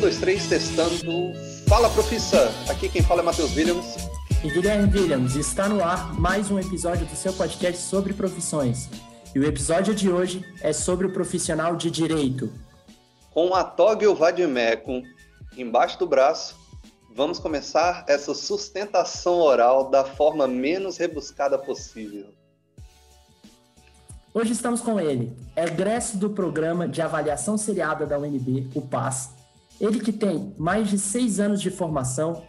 Um, dois, três, testando. Fala, profissa! Aqui quem fala é Matheus Williams. E Guilherme Williams, está no ar mais um episódio do seu podcast sobre profissões. E o episódio de hoje é sobre o profissional de direito. Com a toga e o vadimecum embaixo do braço, vamos começar essa sustentação oral da forma menos rebuscada possível. Hoje estamos com ele, egresso do programa de avaliação seriada da UNB, o PAS. Ele que tem mais de seis anos de formação,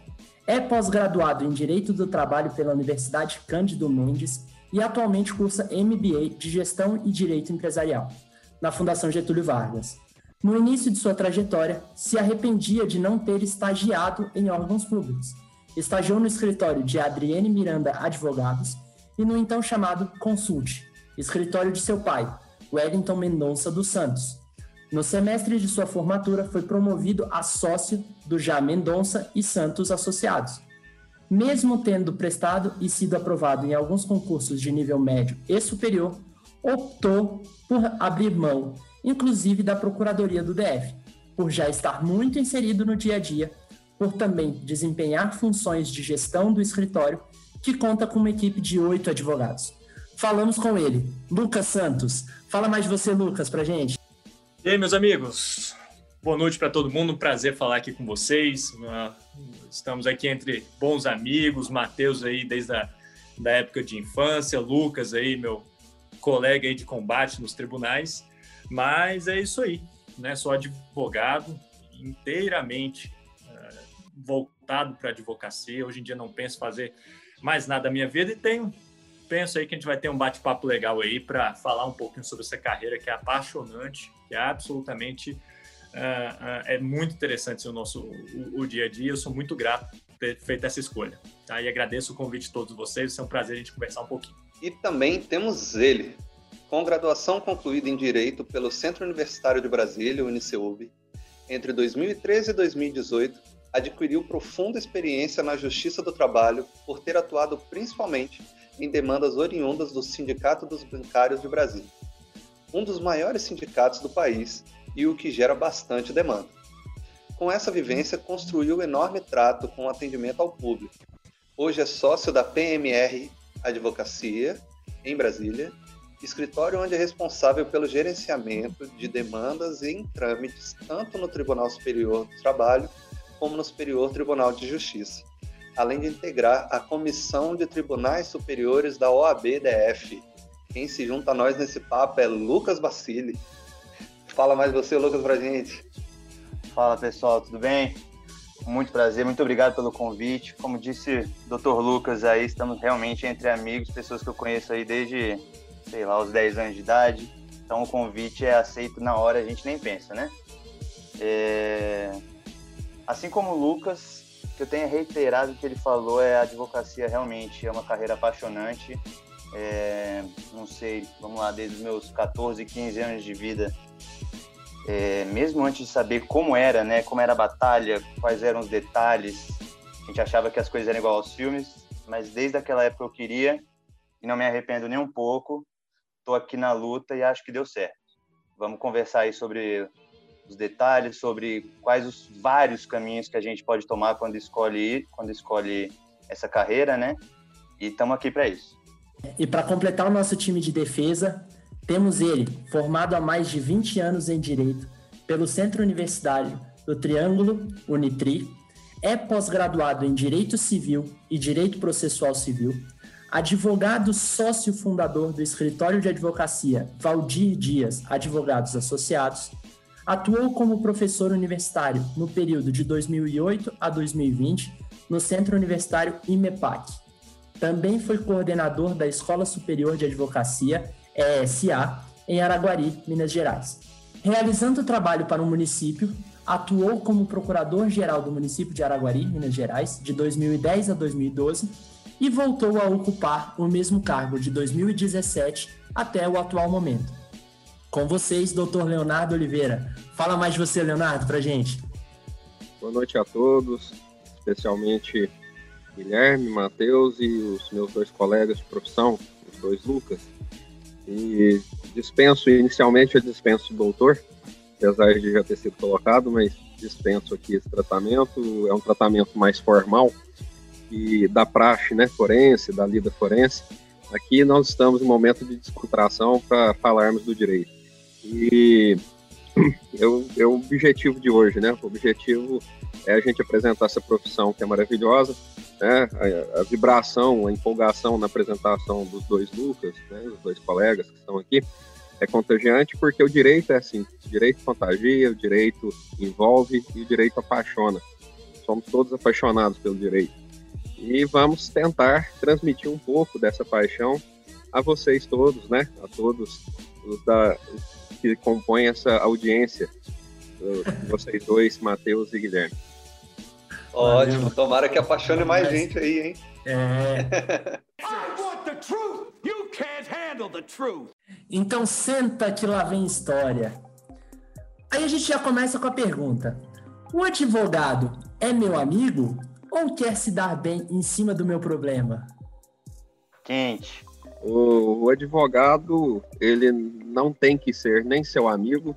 é pós-graduado em Direito do Trabalho pela Universidade Cândido Mendes e atualmente cursa MBA de Gestão e Direito Empresarial na Fundação Getúlio Vargas. No início de sua trajetória, se arrependia de não ter estagiado em órgãos públicos. Estagiou no escritório de Adriane Miranda Advogados e no então chamado Consulte, escritório de seu pai, Wellington Mendonça dos Santos. No semestre de sua formatura, foi promovido a sócio do já Mendonça e Santos Associados. Mesmo tendo prestado e sido aprovado em alguns concursos de nível médio e superior, optou por abrir mão, inclusive da Procuradoria do DF, por já estar muito inserido no dia a dia, por também desempenhar funções de gestão do escritório, que conta com uma equipe de oito advogados falamos com ele, Lucas Santos. Fala mais de você, Lucas, pra gente. E aí, meus amigos? Boa noite para todo mundo, prazer falar aqui com vocês. Ah, estamos aqui entre bons amigos, Matheus aí desde a da época de infância, Lucas aí, meu colega aí de combate nos tribunais. Mas é isso aí, né? Sou advogado, inteiramente uh, voltado para advocacia. Hoje em dia não penso fazer mais nada da minha vida e tenho penso aí que a gente vai ter um bate-papo legal aí para falar um pouquinho sobre essa carreira que é apaixonante, que é absolutamente uh, uh, é muito interessante o nosso o, o, dia a dia. Eu sou muito grato por ter feito essa escolha. Tá? E agradeço o convite de todos vocês. É um prazer a gente conversar um pouquinho. E também temos ele, com graduação concluída em Direito pelo Centro Universitário de Brasília, UniceuB, entre 2013 e 2018, adquiriu profunda experiência na Justiça do Trabalho por ter atuado principalmente em demandas oriundas do Sindicato dos Bancários de Brasília, um dos maiores sindicatos do país e o que gera bastante demanda. Com essa vivência, construiu enorme trato com o atendimento ao público. Hoje é sócio da PMR Advocacia, em Brasília, escritório onde é responsável pelo gerenciamento de demandas em trâmites tanto no Tribunal Superior do Trabalho como no Superior Tribunal de Justiça além de integrar a Comissão de Tribunais Superiores da OAB-DF. Quem se junta a nós nesse papo é Lucas Bacilli. Fala mais você, Lucas, pra gente. Fala pessoal, tudo bem? Muito prazer, muito obrigado pelo convite. Como disse o Dr. Lucas aí, estamos realmente entre amigos, pessoas que eu conheço aí desde, sei lá, os 10 anos de idade. Então o convite é aceito na hora, a gente nem pensa, né? É... Assim como o Lucas, que eu tenha reiterado o que ele falou é a advocacia realmente é uma carreira apaixonante. É, não sei, vamos lá, desde os meus 14, 15 anos de vida, é, mesmo antes de saber como era, né, como era a batalha, quais eram os detalhes, a gente achava que as coisas eram igual aos filmes, mas desde aquela época eu queria e não me arrependo nem um pouco. Estou aqui na luta e acho que deu certo. Vamos conversar aí sobre os detalhes sobre quais os vários caminhos que a gente pode tomar quando escolhe quando escolhe essa carreira, né? E estamos aqui para isso. E para completar o nosso time de defesa, temos ele, formado há mais de 20 anos em Direito pelo Centro Universitário do Triângulo Unitri, é pós-graduado em Direito Civil e Direito Processual Civil, advogado sócio fundador do escritório de advocacia Valdir Dias Advogados Associados, Atuou como professor universitário no período de 2008 a 2020 no Centro Universitário IMEPAC. Também foi coordenador da Escola Superior de Advocacia, ESA, em Araguari, Minas Gerais. Realizando trabalho para o município, atuou como procurador-geral do município de Araguari, Minas Gerais, de 2010 a 2012 e voltou a ocupar o mesmo cargo de 2017 até o atual momento. Com vocês, doutor Leonardo Oliveira. Fala mais de você, Leonardo, pra gente. Boa noite a todos, especialmente Guilherme, Matheus e os meus dois colegas de profissão, os dois Lucas. E dispenso, inicialmente eu dispenso o doutor, apesar de já ter sido colocado, mas dispenso aqui esse tratamento, é um tratamento mais formal, e da praxe né, forense, da lida forense. Aqui nós estamos em momento de descontração para falarmos do direito. E eu, é o objetivo de hoje, né? O objetivo é a gente apresentar essa profissão que é maravilhosa, né? A, a vibração, a empolgação na apresentação dos dois Lucas, né? Os dois colegas que estão aqui é contagiante porque o direito é assim, o direito contagia, o direito envolve e o direito apaixona. Somos todos apaixonados pelo direito. E vamos tentar transmitir um pouco dessa paixão a vocês todos, né? A todos os da, que compõem essa audiência, vocês dois, Matheus e Guilherme. Ótimo, tomara que apaixone mais gente aí, hein? É. Então senta que lá vem história. Aí a gente já começa com a pergunta: o advogado é meu amigo ou quer se dar bem em cima do meu problema? Quente. O, o advogado ele não tem que ser nem seu amigo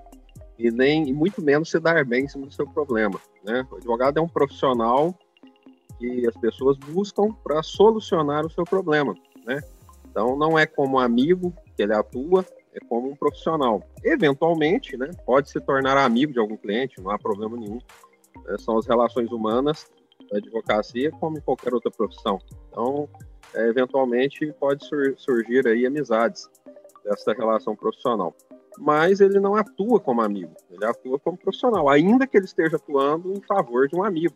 e nem e muito menos se dar bem em cima do seu problema. Né? O advogado é um profissional que as pessoas buscam para solucionar o seu problema. Né? Então, não é como amigo que ele atua, é como um profissional. Eventualmente, né, pode se tornar amigo de algum cliente, não há problema nenhum. É, são as relações humanas da advocacia, como em qualquer outra profissão. Então, é, eventualmente, pode sur surgir aí amizades dessa relação profissional. Mas ele não atua como amigo, ele atua como profissional, ainda que ele esteja atuando em favor de um amigo.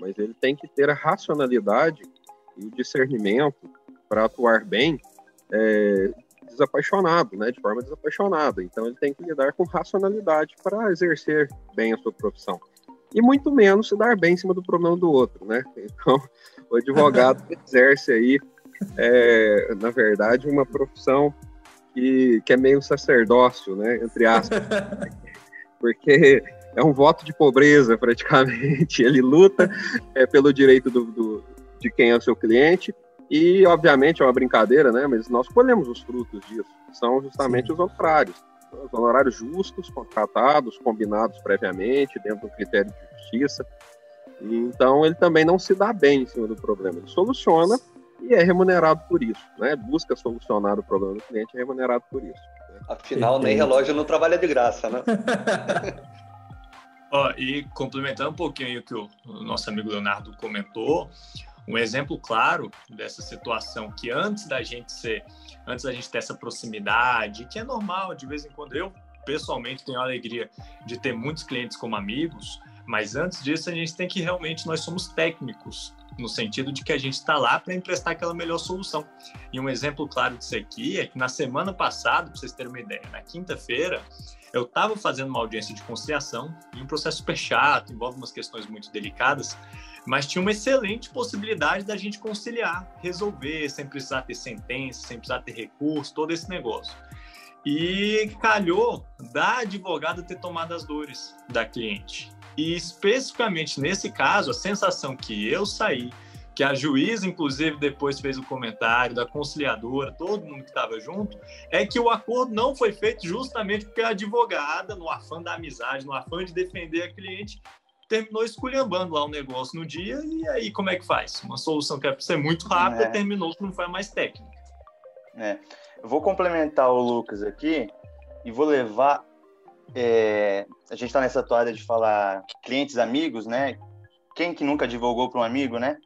Mas ele tem que ter a racionalidade e o discernimento para atuar bem é, desapaixonado, né, de forma desapaixonada. Então ele tem que lidar com racionalidade para exercer bem a sua profissão. E muito menos se dar bem em cima do problema do outro, né? Então o advogado exerce aí, é, na verdade, uma profissão que, que é meio sacerdócio, né, entre aspas, porque é um voto de pobreza praticamente. Ele luta é, pelo direito do, do, de quem é o seu cliente e, obviamente, é uma brincadeira, né? Mas nós colhemos os frutos disso. São justamente Sim. os honorários. Os honorários justos, contratados, combinados previamente, dentro do critério de justiça. Então, ele também não se dá bem em cima do problema. Ele soluciona e é remunerado por isso. Né? Busca solucionar o problema do cliente e é remunerado por isso. Né? Afinal, nem relógio não trabalha de graça, né? Ó, e complementando um pouquinho o que o nosso amigo Leonardo comentou, um exemplo claro dessa situação que antes da gente ser, antes da gente ter essa proximidade, que é normal, de vez em quando eu pessoalmente tenho a alegria de ter muitos clientes como amigos, mas antes disso a gente tem que realmente nós somos técnicos no sentido de que a gente está lá para emprestar aquela melhor solução. E um exemplo claro disso aqui é que na semana passada, para vocês terem uma ideia, na quinta-feira, eu estava fazendo uma audiência de conciliação em um processo super chato, envolve umas questões muito delicadas, mas tinha uma excelente possibilidade da gente conciliar, resolver, sem precisar ter sentença, sem precisar ter recurso, todo esse negócio. E calhou da advogada ter tomado as dores da cliente. E especificamente nesse caso, a sensação que eu saí, que a juíza, inclusive, depois fez o comentário, da conciliadora, todo mundo que estava junto, é que o acordo não foi feito justamente porque a advogada, no afã da amizade, no afã de defender a cliente, terminou esculhambando lá o negócio no dia, e aí como é que faz? Uma solução que é para ser muito rápida, é. terminou que não foi mais técnica. É. Eu vou complementar o Lucas aqui e vou levar. É, a gente está nessa toada de falar clientes amigos, né? Quem que nunca divulgou para um amigo, né?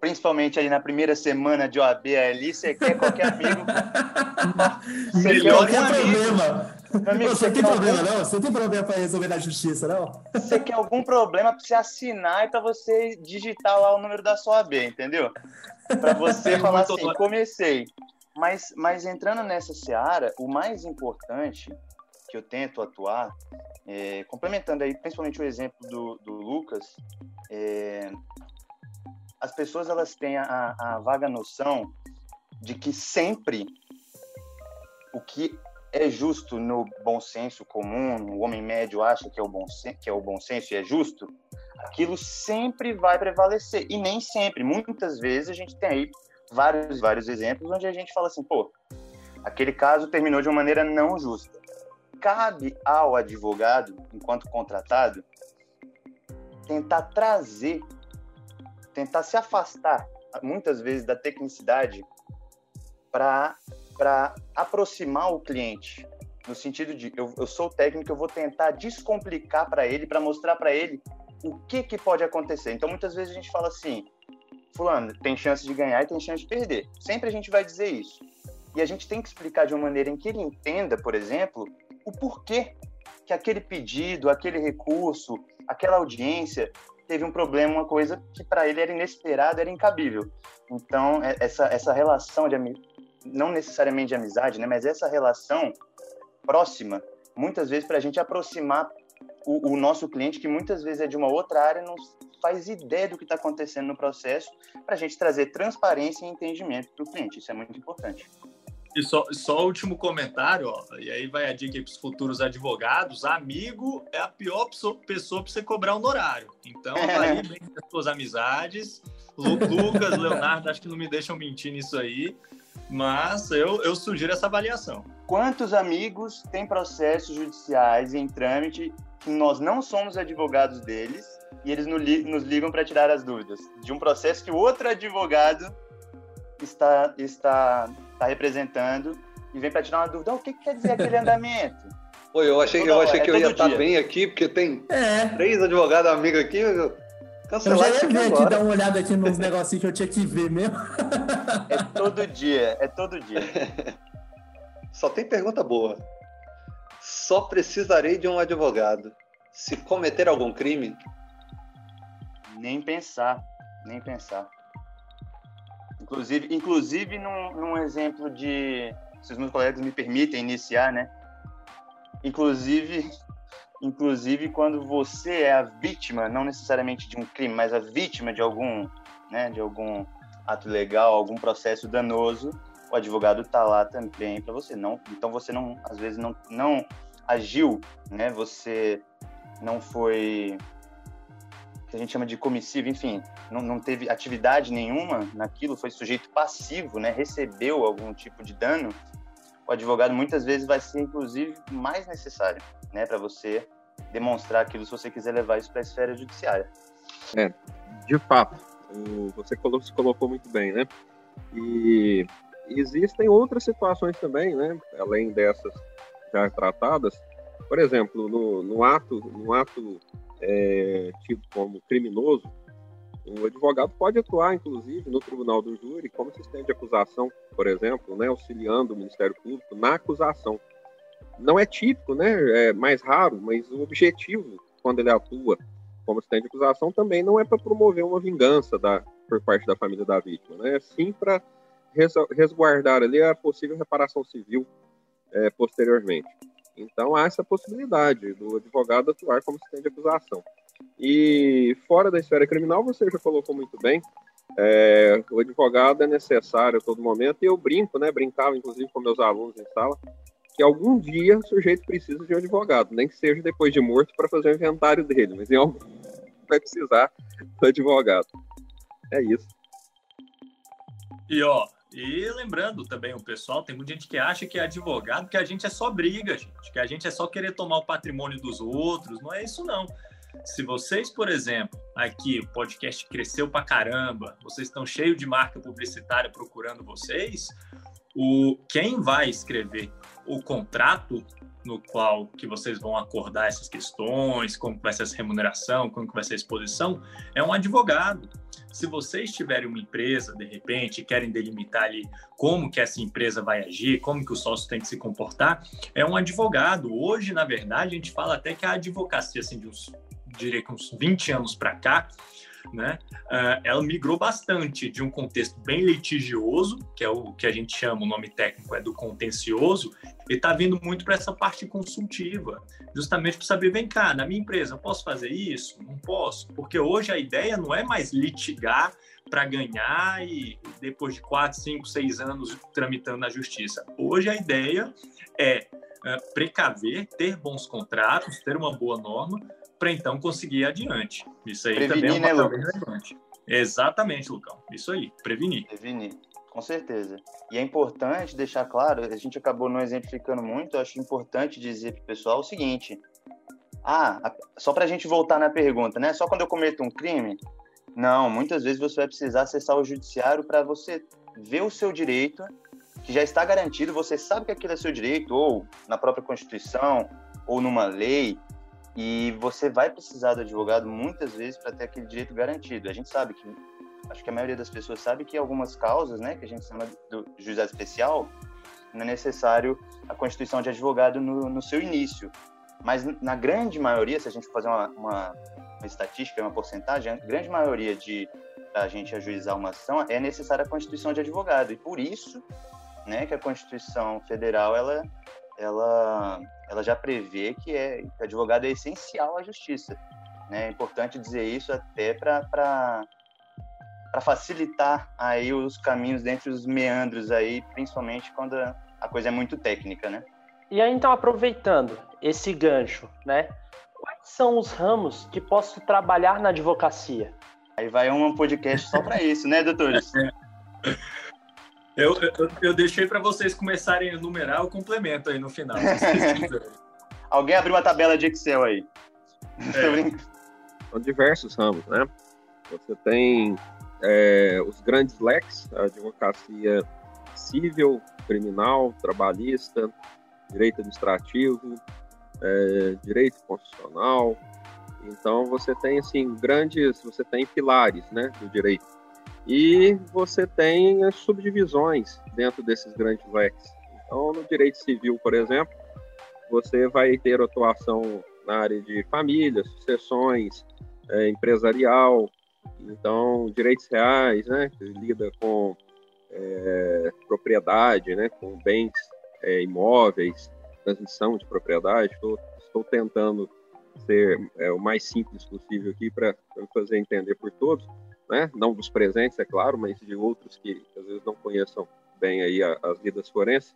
Principalmente ali na primeira semana de OAB ali, você quer qualquer amigo. você quer qualquer problema. Amigo, você, tem problema, algum... não? Você tem problema para resolver na justiça, não? Você quer algum problema para você assinar e para você digitar lá o número da sua AB, entendeu? Para você falar assim, comecei. Mas, mas entrando nessa seara, o mais importante que eu tento atuar, é, complementando aí principalmente o exemplo do, do Lucas, é, as pessoas elas têm a, a vaga noção de que sempre o que é justo no bom senso comum, o homem médio acha que é o bom, que é o bom senso e é justo, aquilo sempre vai prevalecer. E nem sempre, muitas vezes a gente tem aí vários, vários exemplos onde a gente fala assim, pô, aquele caso terminou de uma maneira não justa. Cabe ao advogado, enquanto contratado, tentar trazer, tentar se afastar, muitas vezes, da tecnicidade para aproximar o cliente. No sentido de, eu, eu sou técnico, eu vou tentar descomplicar para ele, para mostrar para ele o que, que pode acontecer. Então, muitas vezes a gente fala assim, fulano, tem chance de ganhar e tem chance de perder. Sempre a gente vai dizer isso. E a gente tem que explicar de uma maneira em que ele entenda, por exemplo, o porquê que aquele pedido, aquele recurso, aquela audiência teve um problema, uma coisa que para ele era inesperada, era incabível. Então, é, essa, essa relação de não necessariamente de amizade, né, mas essa relação próxima, muitas vezes para a gente aproximar o, o, nosso cliente, que muitas vezes é de uma outra área, não faz ideia do que está acontecendo no processo, para a gente trazer transparência e entendimento para o cliente. Isso é muito importante. E só, só o último comentário, ó, e aí vai a dica para os futuros advogados: amigo é a pior pessoa para você cobrar honorário. Então, aí bem as suas amizades. Lucas, Leonardo, acho que não me deixam mentir nisso aí, mas eu, eu sugiro essa avaliação. Quantos amigos têm processos judiciais em trâmite que nós não somos advogados deles e eles nos ligam para tirar as dúvidas de um processo que o outro advogado está, está está representando e vem para tirar uma dúvida, oh, o que, que, quer dizer aquele andamento? Pô, eu achei, eu achei é que eu ia estar tá bem aqui, porque tem é. três advogados amigos aqui. Cancelar eu já ia ver aqui, dar uma olhada aqui nos negocinhos que eu tinha que ver mesmo. É todo dia, é todo dia. Só tem pergunta boa. Só precisarei de um advogado. Se cometer algum crime? Nem pensar, nem pensar. Inclusive, inclusive num, num exemplo de, se os meus colegas me permitem iniciar, né? Inclusive, inclusive quando você é a vítima, não necessariamente de um crime, mas a vítima de algum, né, de algum ato legal, algum processo danoso, o advogado está lá também para você. Não, então você não, às vezes não, não agiu, né? Você não foi que a gente chama de comissivo, enfim, não, não teve atividade nenhuma naquilo, foi sujeito passivo, né, recebeu algum tipo de dano, o advogado muitas vezes vai ser, inclusive, mais necessário, né, para você demonstrar aquilo se você quiser levar isso para a esfera judiciária. É, de fato, você se colocou muito bem, né? E existem outras situações também, né, além dessas já tratadas. Por exemplo, no, no ato, no ato é, tido como criminoso, o advogado pode atuar, inclusive, no tribunal do júri como assistente de acusação, por exemplo, né, auxiliando o Ministério Público na acusação. Não é típico, né, é mais raro, mas o objetivo, quando ele atua como assistente de acusação, também não é para promover uma vingança da, por parte da família da vítima, né, sim para resguardar ali a possível reparação civil é, posteriormente. Então há essa possibilidade do advogado atuar como assistente de acusação. E fora da esfera criminal, você já colocou muito bem, é, o advogado é necessário a todo momento, e eu brinco, né, brincava inclusive com meus alunos em sala, que algum dia o sujeito precisa de um advogado, nem que seja depois de morto para fazer o inventário dele, mas em algum vai precisar do advogado. É isso. E ó, e lembrando também o pessoal, tem muita gente que acha que é advogado, que a gente é só briga, gente, que a gente é só querer tomar o patrimônio dos outros. Não é isso, não. Se vocês, por exemplo, aqui o podcast cresceu pra caramba, vocês estão cheios de marca publicitária procurando vocês, o quem vai escrever o contrato no qual que vocês vão acordar essas questões, como vai ser essa remuneração, como vai ser a exposição, é um advogado. Se vocês tiverem uma empresa, de repente, querem delimitar ali como que essa empresa vai agir, como que o sócio tem que se comportar, é um advogado. Hoje, na verdade, a gente fala até que a advocacia, assim, de uns, diria que uns 20 anos para cá, né, uh, ela migrou bastante de um contexto bem litigioso, que é o que a gente chama, o nome técnico é do contencioso, e está vindo muito para essa parte consultiva, justamente para saber, vem cá, na minha empresa, eu posso fazer isso? Não posso, porque hoje a ideia não é mais litigar para ganhar e depois de quatro, cinco, seis anos tramitando na justiça. Hoje a ideia é uh, precaver, ter bons contratos, ter uma boa norma, para então conseguir ir adiante. Isso aí prevenir, também é uma né, relevante. Exatamente, Lucão. Isso aí, prevenir. Prevenir, com certeza. E é importante deixar claro, a gente acabou não exemplificando muito, eu acho importante dizer para o pessoal o seguinte: Ah, só para a gente voltar na pergunta, né? Só quando eu cometo um crime? Não, muitas vezes você vai precisar acessar o judiciário para você ver o seu direito, que já está garantido, você sabe que aquilo é seu direito, ou na própria Constituição, ou numa lei, e você vai precisar do advogado muitas vezes para ter aquele direito garantido. A gente sabe que, acho que a maioria das pessoas sabe que algumas causas, né, que a gente chama do juizado especial, não é necessário a constituição de advogado no, no seu início. Mas na grande maioria, se a gente fazer uma, uma, uma estatística, uma porcentagem, a grande maioria de a gente ajuizar uma ação é necessária a constituição de advogado. E por isso, né, que a Constituição Federal ela ela ela já prevê que é que o advogado é essencial à justiça. Né? É importante dizer isso até para para facilitar aí os caminhos dentro dos meandros aí, principalmente quando a coisa é muito técnica, né? E aí, então, aproveitando esse gancho, né? Quais são os ramos que posso trabalhar na advocacia? Aí vai um podcast só para isso, né, doutores? Eu, eu, eu deixei para vocês começarem a enumerar o complemento aí no final. Alguém abriu uma tabela de Excel aí. É. São diversos ramos, né? Você tem é, os grandes leques, a advocacia civil, criminal, trabalhista, direito administrativo, é, direito constitucional. Então você tem assim grandes, você tem pilares, né, do direito. E você tem as subdivisões dentro desses grandes leques. Então no direito civil, por exemplo, você vai ter atuação na área de família, sucessões, é, empresarial, então direitos reais, né, que lida com é, propriedade, né, com bens é, imóveis, transmissão de propriedade. Estou, estou tentando ser é, o mais simples possível aqui para fazer entender por todos, né? Não dos presentes, é claro, mas de outros que, às vezes não conheçam bem aí a, as vidas forenses.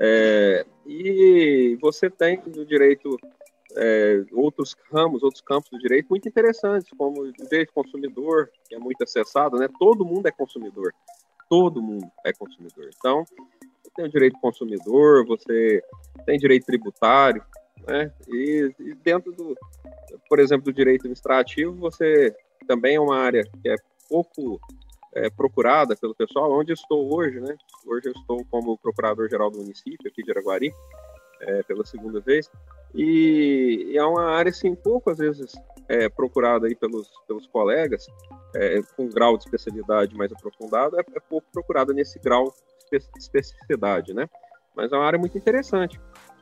É, e você tem no direito é, outros ramos, outros campos do direito muito interessantes, como o direito consumidor, que é muito acessado, né? Todo mundo é consumidor. Todo mundo é consumidor. Então, tem o direito consumidor, você tem direito tributário, né? E, e, dentro do, por exemplo, do direito administrativo, você também é uma área que é pouco é, procurada pelo pessoal. Onde estou hoje, né? Hoje eu estou como procurador-geral do município aqui de Araguari, é, pela segunda vez, e, e, é uma área assim pouco às vezes é, procurada aí pelos pelos colegas, é, com grau de especialidade mais aprofundado, é, é pouco procurada nesse grau especificidade, né? Mas é uma área muito interessante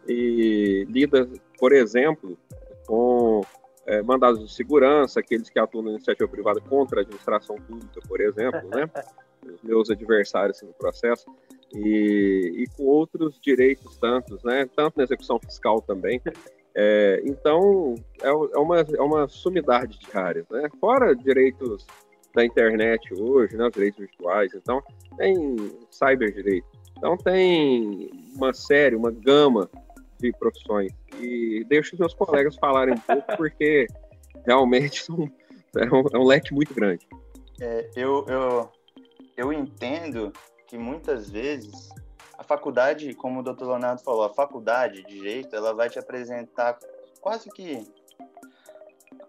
e lida, por exemplo, com é, mandados de segurança, aqueles que atuam na iniciativa privada contra a administração pública, por exemplo, né? Os meus adversários no processo e, e, com outros direitos tantos, né? Tanto na execução fiscal também. É, então, é, é, uma, é uma sumidade de áreas, né? Fora direitos da internet hoje, né? Os direitos virtuais. Então, tem cyberdireito. Então tem uma série, uma gama de profissões. E deixo os meus colegas falarem um pouco, porque realmente são, é, um, é um leque muito grande. É, eu, eu, eu entendo que muitas vezes a faculdade, como o Dr. Leonardo falou, a faculdade de direito, ela vai te apresentar quase que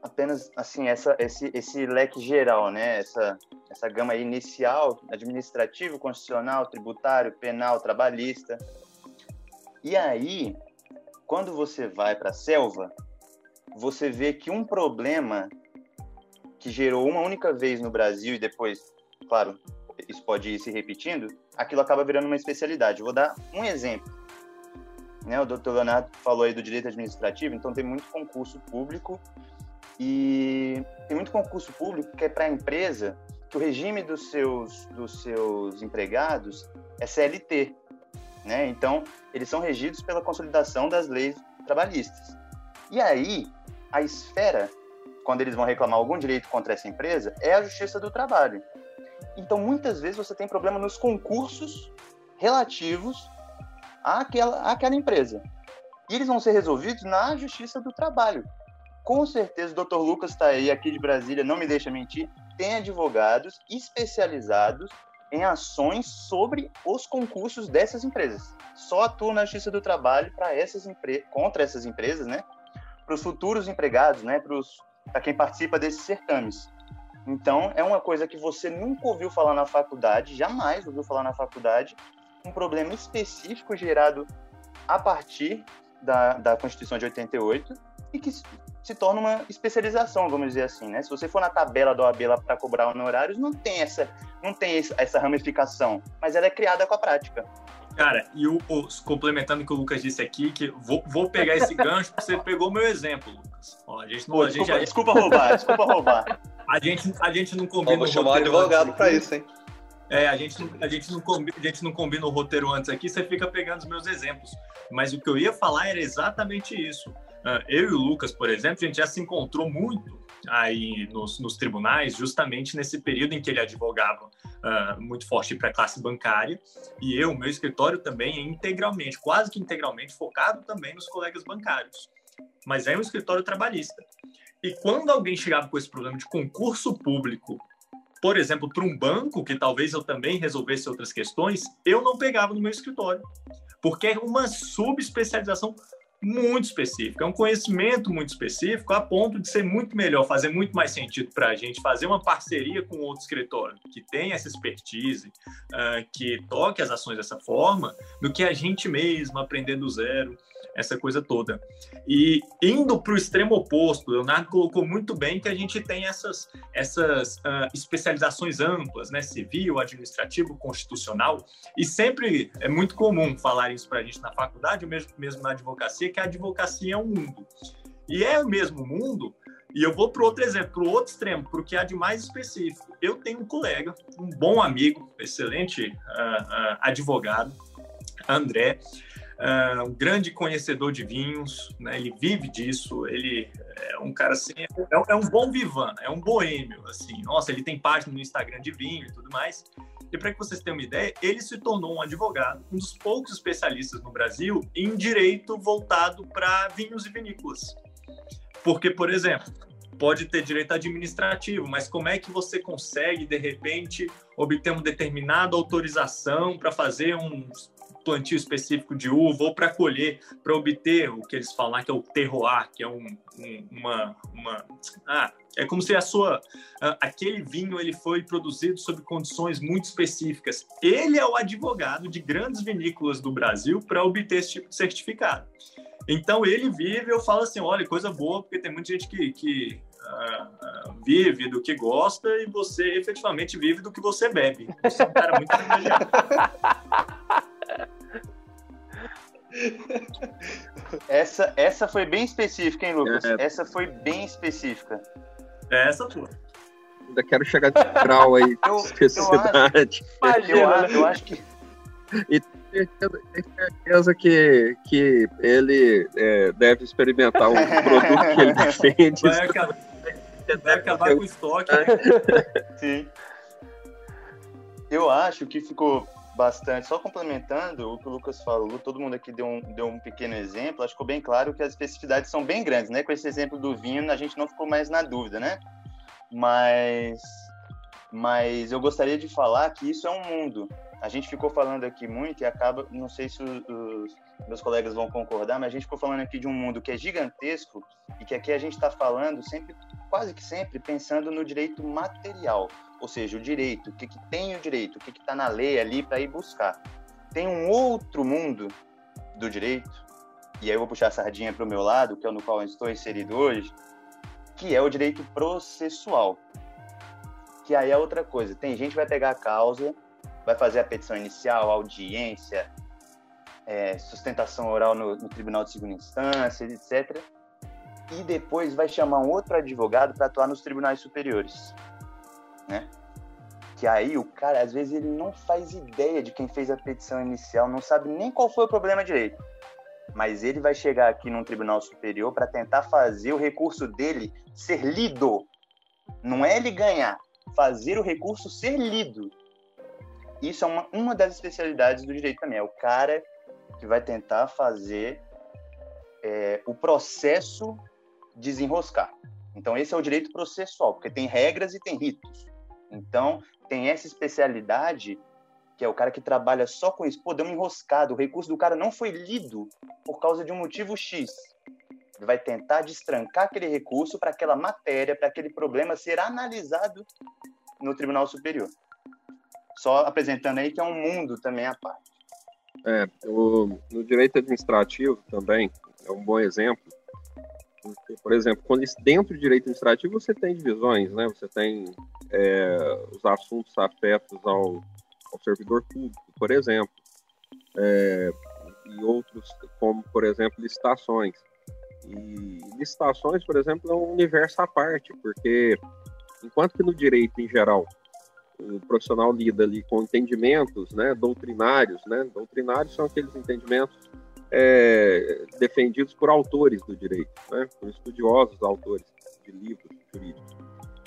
apenas assim essa esse esse leque geral, né? Essa essa gama inicial, administrativo, constitucional, tributário, penal, trabalhista. E aí, quando você vai para a selva, você vê que um problema que gerou uma única vez no Brasil e depois, claro, isso pode ir se repetindo, aquilo acaba virando uma especialidade. vou dar um exemplo. Né, o doutor Leonardo falou aí do direito administrativo, então tem muito concurso público e tem muito concurso público que é para a empresa que o regime dos seus, dos seus empregados é CLT, né? Então, eles são regidos pela consolidação das leis trabalhistas. E aí, a esfera, quando eles vão reclamar algum direito contra essa empresa, é a Justiça do Trabalho. Então, muitas vezes você tem problema nos concursos relativos àquela, àquela empresa. E eles vão ser resolvidos na Justiça do Trabalho. Com certeza, o Dr. Lucas está aí, aqui de Brasília, não me deixa mentir, tem advogados especializados em ações sobre os concursos dessas empresas. Só atua na Justiça do Trabalho para essas contra essas empresas, né? os futuros empregados, né, para quem participa desses certames. Então, é uma coisa que você nunca ouviu falar na faculdade, jamais ouviu falar na faculdade, um problema específico gerado a partir da, da Constituição de 88 e que se torna uma especialização, vamos dizer assim, né? Se você for na tabela do OAB para cobrar honorários, não tem essa, não tem essa ramificação, mas ela é criada com a prática. Cara, e o, o, complementando o que o Lucas disse aqui, que vou, vou pegar esse gancho, porque você pegou o meu exemplo, Lucas. Ó, a gente não, Pô, a desculpa, gente, desculpa roubar, desculpa roubar. A gente, a gente não combina. Vou chamar um advogado para isso, hein? É, a gente, a, gente não combina, a gente não combina o roteiro antes aqui, você fica pegando os meus exemplos. Mas o que eu ia falar era exatamente isso. Uh, eu e o Lucas, por exemplo, a gente já se encontrou muito aí nos, nos tribunais, justamente nesse período em que ele advogava uh, muito forte para a classe bancária, e eu, meu escritório também é integralmente, quase que integralmente focado também nos colegas bancários. Mas é um escritório trabalhista. E quando alguém chegava com esse problema de concurso público, por exemplo, para um banco, que talvez eu também resolvesse outras questões, eu não pegava no meu escritório, porque é uma subespecialização muito específico, é um conhecimento muito específico, a ponto de ser muito melhor, fazer muito mais sentido para a gente fazer uma parceria com outro escritório que tem essa expertise, uh, que toque as ações dessa forma, do que a gente mesmo aprender do zero essa coisa toda. E indo para o extremo oposto, Leonardo colocou muito bem que a gente tem essas, essas uh, especializações amplas, né? civil, administrativo, constitucional, e sempre é muito comum falar isso para a gente na faculdade, mesmo, mesmo na advocacia, que a advocacia é um mundo. E é o mesmo mundo, e eu vou para outro exemplo, para outro extremo, para o que há de mais específico. Eu tenho um colega, um bom amigo, excelente uh, uh, advogado, André, uh, um grande conhecedor de vinhos, né? ele vive disso, ele é um cara assim, é, é um bom vivan, é um boêmio, assim, nossa, ele tem página no Instagram de vinho e tudo mais, e para que vocês tenham uma ideia, ele se tornou um advogado, um dos poucos especialistas no Brasil em direito voltado para vinhos e vinícolas. Porque, por exemplo, pode ter direito administrativo, mas como é que você consegue, de repente, obter uma determinada autorização para fazer um plantio específico de uva ou para colher, para obter o que eles falam que é o terroir, que é um, um, uma, uma ah, é como se a sua aquele vinho ele foi produzido sob condições muito específicas. Ele é o advogado de grandes vinícolas do Brasil para obter esse tipo de certificado. Então ele vive, eu falo assim, olha, coisa boa, porque tem muita gente que, que uh, vive do que gosta e você efetivamente vive do que você bebe. Você é um cara muito privilegiado. Essa, essa foi bem específica, hein, Lucas? É. Essa foi bem específica. É essa tua. Ainda quero chegar de grau aí, eu. Eu acho, eu, acho, eu acho que. E tenho certeza que, que ele é, deve experimentar o produto que ele defende. Vai acabar, vai acabar com o estoque. Né? Sim. Eu acho que ficou bastante. Só complementando o que o Lucas falou, todo mundo aqui deu um, deu um pequeno exemplo, acho que ficou bem claro que as especificidades são bem grandes, né? Com esse exemplo do vinho, a gente não ficou mais na dúvida, né? Mas, mas eu gostaria de falar que isso é um mundo. A gente ficou falando aqui muito e acaba, não sei se os, os meus colegas vão concordar, mas a gente ficou falando aqui de um mundo que é gigantesco e que aqui a gente está falando sempre, quase que sempre, pensando no direito material ou seja, o direito, o que, que tem o direito, o que está na lei ali para ir buscar. Tem um outro mundo do direito, e aí eu vou puxar a sardinha para o meu lado, que é no qual eu estou inserido hoje, que é o direito processual. Que aí é outra coisa. Tem gente que vai pegar a causa, vai fazer a petição inicial, audiência, é, sustentação oral no, no Tribunal de Segunda Instância, etc. E depois vai chamar um outro advogado para atuar nos tribunais superiores né? Que aí o cara, às vezes, ele não faz ideia de quem fez a petição inicial, não sabe nem qual foi o problema direito. Mas ele vai chegar aqui num tribunal superior para tentar fazer o recurso dele ser lido. Não é ele ganhar, fazer o recurso ser lido. Isso é uma, uma das especialidades do direito também. É o cara que vai tentar fazer é, o processo desenroscar. Então, esse é o direito processual, porque tem regras e tem ritos. Então, tem essa especialidade que é o cara que trabalha só com isso. Pô, deu uma enroscada, o recurso do cara não foi lido por causa de um motivo X. Ele vai tentar destrancar aquele recurso para aquela matéria, para aquele problema ser analisado no Tribunal Superior. Só apresentando aí que é um mundo também à parte. É, o, no direito administrativo também é um bom exemplo. Porque, por exemplo, quando dentro do direito administrativo você tem divisões, né? Você tem é, os assuntos afetos ao, ao servidor público, por exemplo, é, e outros, como, por exemplo, licitações. E licitações, por exemplo, é um universo à parte, porque enquanto que no direito em geral o profissional lida ali com entendimentos né, doutrinários, né? Doutrinários são aqueles entendimentos é, defendidos por autores do direito, né? Por estudiosos autores de livros jurídicos.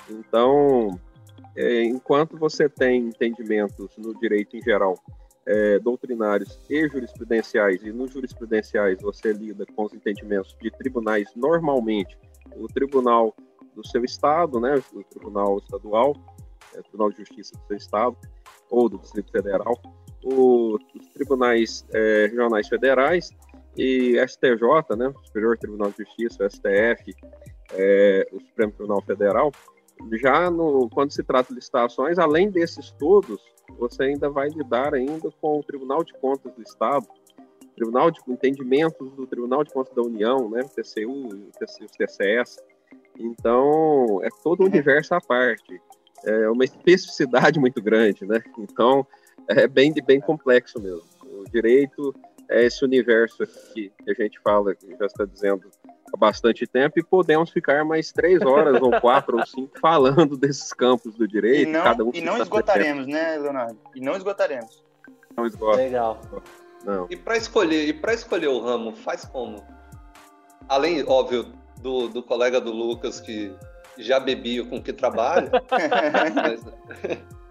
Então, é, enquanto você tem entendimentos no direito em geral é, doutrinários e jurisprudenciais, e nos jurisprudenciais você lida com os entendimentos de tribunais normalmente, o tribunal do seu estado, né, o tribunal estadual, é, Tribunal de Justiça do seu estado ou do Distrito Federal, o, os tribunais é, regionais federais e STJ, né, Superior Tribunal de Justiça, STF, é, o Supremo Tribunal Federal, já no, quando se trata de licitações, além desses todos, você ainda vai lidar ainda com o Tribunal de Contas do Estado, Tribunal de Entendimentos do Tribunal de Contas da União, né, TCU, TCU TCS. Então, é todo um uhum. universo à parte. É uma especificidade muito grande, né? Então, é bem, bem complexo mesmo. O direito é esse universo que a gente fala, que já está dizendo há bastante tempo, e podemos ficar mais três horas, ou quatro, ou cinco, falando desses campos do direito. E não, cada um e não esgotaremos, né, Leonardo? E não esgotaremos. Não esgota. Legal. Não. E para escolher, e para escolher o ramo, faz como? Além, óbvio, do, do colega do Lucas que já bebia com que trabalha.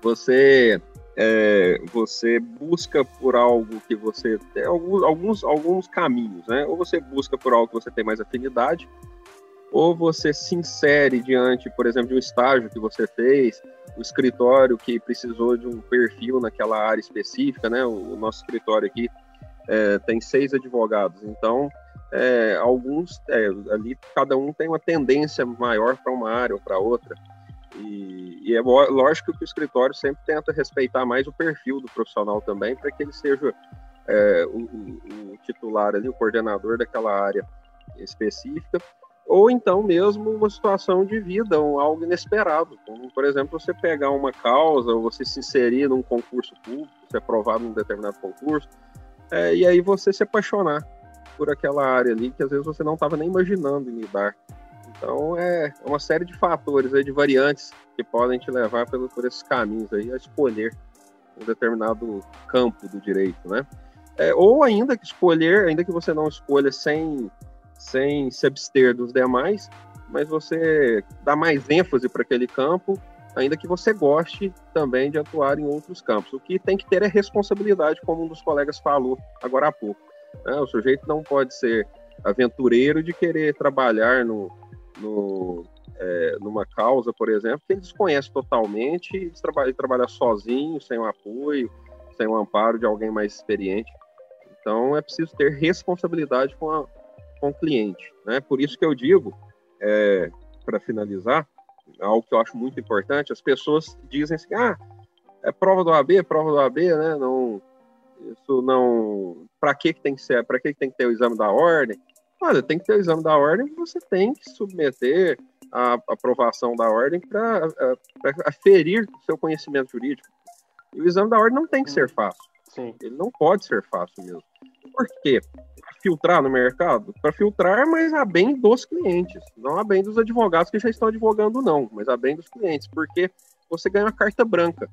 Você é, você busca por algo que você tem alguns, alguns, alguns caminhos, né? Ou você busca por algo que você tem mais afinidade, ou você se insere diante, por exemplo, de um estágio que você fez, um escritório que precisou de um perfil naquela área específica, né? O, o nosso escritório aqui é, tem seis advogados, então é, alguns é, ali cada um tem uma tendência maior para uma área ou para outra. E, e, é lógico que o escritório sempre tenta respeitar mais o perfil do profissional também, para que ele seja é, o, o, titular ali, o coordenador daquela área específica, ou então mesmo uma situação de vida, um, algo inesperado, como por exemplo você pegar uma causa, ou você se inserir num concurso público, ser aprovado num determinado concurso, é, e aí você se apaixonar por aquela área ali que às vezes você não estava nem imaginando em lidar. Então é uma série de fatores, aí, de variantes que podem te levar pelo, por esses caminhos aí a escolher um determinado campo do direito, né? É, ou ainda que escolher, ainda que você não escolha sem, sem se abster dos demais, mas você dá mais ênfase para aquele campo, ainda que você goste também de atuar em outros campos. O que tem que ter é responsabilidade, como um dos colegas falou agora há pouco. Né? O sujeito não pode ser aventureiro de querer trabalhar no, no, é, numa causa, por exemplo, que ele desconhece totalmente e trabalha, trabalha sozinho, sem o apoio, sem o amparo de alguém mais experiente. Então, é preciso ter responsabilidade com, a, com o cliente. Né? Por isso que eu digo, é, para finalizar, algo que eu acho muito importante, as pessoas dizem assim, ah, é prova do AB, é prova do AB, né? Não, isso não, para que que tem que ser, para que que tem que ter o exame da ordem? Olha, tem que ter o exame da ordem, você tem que submeter a aprovação da ordem para aferir o seu conhecimento jurídico. E o exame da ordem não tem que ser fácil. Sim. Ele não pode ser fácil mesmo. Por quê? Para filtrar no mercado? Para filtrar, mas a bem dos clientes, não a bem dos advogados que já estão advogando, não, mas a bem dos clientes, porque você ganha uma carta branca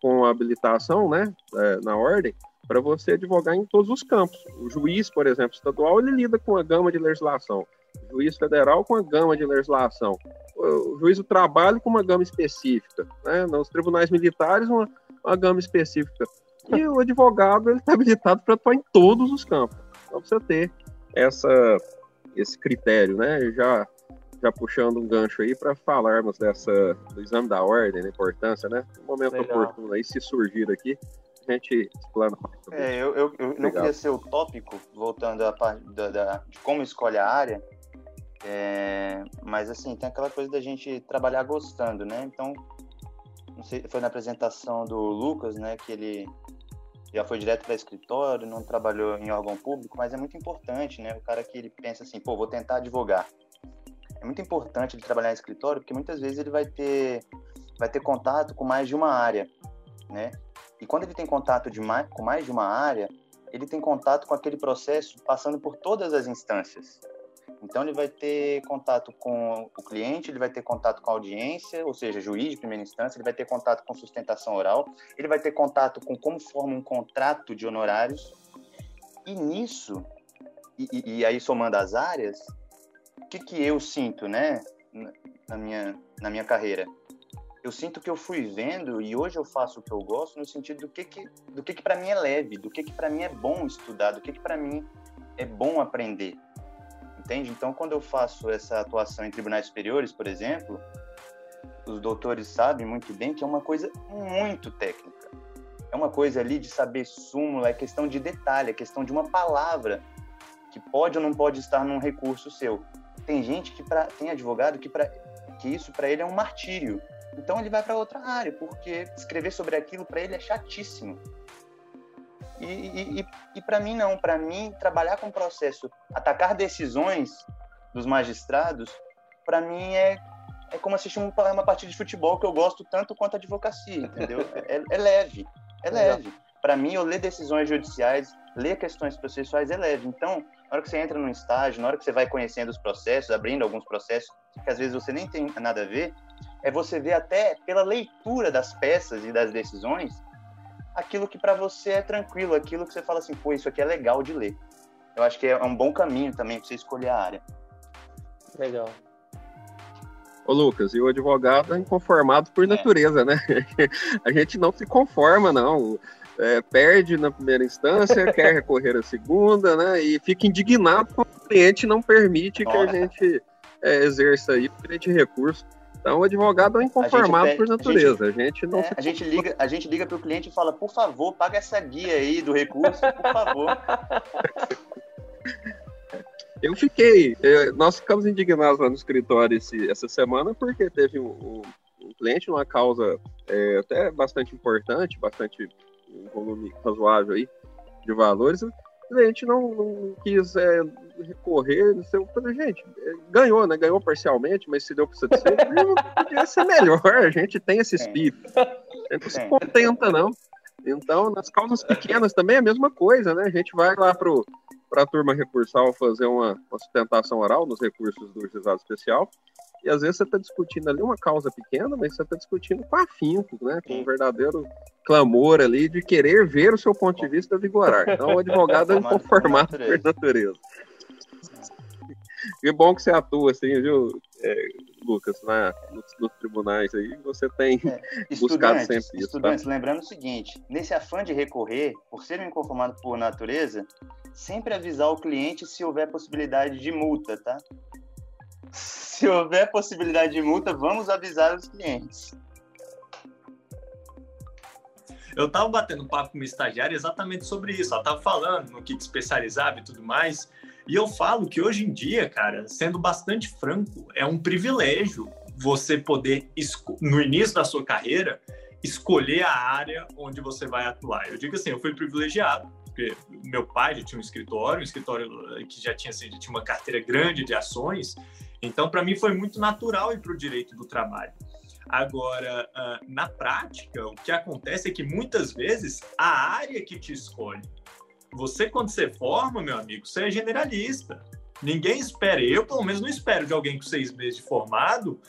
com a habilitação, né, é, na ordem, para você advogar em todos os campos. O juiz, por exemplo, estadual, ele lida com a gama de legislação. O juiz federal com a gama de legislação. O juiz do trabalho com uma gama específica. Né? Nos tribunais militares, uma, uma gama específica. E o advogado ele está habilitado para atuar em todos os campos. Então precisa ter essa, esse critério, né? Já, já puxando um gancho aí para falarmos dessa do exame da ordem, da importância, né? No momento Legal. oportuno aí, se surgir aqui, a gente explana É, eu, eu, eu não queria ser utópico, voltando à parte da, da, de como escolhe a área, É, mas assim, tem aquela coisa da gente trabalhar gostando, né? Então, não sei, foi na apresentação do Lucas, né, que ele já foi direto para escritório, não trabalhou em órgão público, mas é muito importante, né? O cara que ele pensa assim, pô, vou tentar advogar. É muito importante ele trabalhar em escritório, porque muitas vezes ele vai ter vai ter contato com mais de uma área, né? E quando ele tem contato mais, com mais de uma área, ele tem contato com aquele processo passando por todas as instâncias. Então ele vai ter contato com o cliente, ele vai ter contato com a audiência, ou seja, juiz de primeira instância, ele vai ter contato com sustentação oral, ele vai ter contato com como forma um contrato de honorários. E nisso, e, e aí somando as áreas, o que, que eu sinto, né, na minha, na minha carreira? Eu sinto que eu fui vendo e hoje eu faço o que eu gosto no sentido do que que, do que, que para mim é leve, do que que para mim é bom estudar, do que que para mim é bom aprender entende? Então, quando eu faço essa atuação em tribunais superiores, por exemplo, os doutores sabem muito bem que é uma coisa muito técnica. É uma coisa ali de saber súmula, é questão de detalhe, é questão de uma palavra que pode ou não pode estar num recurso seu. Tem gente que pra, tem advogado que, pra, que isso para ele é um martírio. Então ele vai para outra área, porque escrever sobre aquilo para ele é chatíssimo. E, e, e para mim, não. Para mim, trabalhar com o processo, atacar decisões dos magistrados, para mim é, é como assistir uma partida de futebol que eu gosto tanto quanto a advocacia, entendeu? É, é leve, é leve. Para mim, eu ler decisões judiciais, ler questões processuais é leve. Então, na hora que você entra num estágio, na hora que você vai conhecendo os processos, abrindo alguns processos que às vezes você nem tem nada a ver, é você ver até pela leitura das peças e das decisões aquilo que para você é tranquilo, aquilo que você fala assim, pô, isso aqui é legal de ler. Eu acho que é um bom caminho também para você escolher a área. Legal. Ô Lucas, e o advogado é inconformado por é. natureza, né? A gente não se conforma, não. É, perde na primeira instância, quer recorrer à segunda, né? E fica indignado quando o cliente não permite Nossa. que a gente é, exerça aí o direito de recurso. Então, o advogado é inconformado pede, por natureza. A gente, a gente não. É, a gente liga, a gente liga para o cliente e fala: por favor, paga essa guia aí do recurso, por favor. Eu fiquei. Eu, nós ficamos indignados lá no escritório esse, essa semana porque teve um, um, um cliente numa causa é, até bastante importante, bastante um volume razoável aí de valores a gente não, não quis é, recorrer, não sei, falei, gente, é, ganhou, né? Ganhou parcialmente, mas se deu para satisfeito, podia ser melhor, a gente tem esse espírito. A gente não se contenta, não. Então, nas causas pequenas também é a mesma coisa, né? A gente vai lá para a turma recursal fazer uma, uma sustentação oral nos recursos do juizado especial, e às vezes você está discutindo ali uma causa pequena, mas você está discutindo com afinco, né? Com um verdadeiro clamor ali de querer ver o seu ponto de vista vigorar. Então, o advogado é inconformado por natureza. Que bom que você atua assim, viu, é, Lucas, na, nos, nos, tribunais aí, você tem é, buscado sempre isso. Estudantes, tá? lembrando o seguinte, nesse afã de recorrer, por ser inconformado por natureza, sempre avisar o cliente se houver possibilidade de multa, tá? Se houver possibilidade de multa, vamos avisar os clientes. Eu estava batendo papo com uma estagiária exatamente sobre isso. Ela estava falando no que especializava e tudo mais. E eu falo que hoje em dia, cara, sendo bastante franco, é um privilégio você poder, no início da sua carreira, escolher a área onde você vai atuar. Eu digo assim, eu fui privilegiado, porque meu pai já tinha um escritório, um escritório que já tinha, assim, já tinha uma carteira grande de ações, então para mim foi muito natural ir para o direito do trabalho. Agora, uh, na prática, o que acontece é que muitas vezes a área que te escolhe. Você, quando você forma, meu amigo, você é generalista. Ninguém espera, eu pelo menos não espero de alguém com seis meses de formado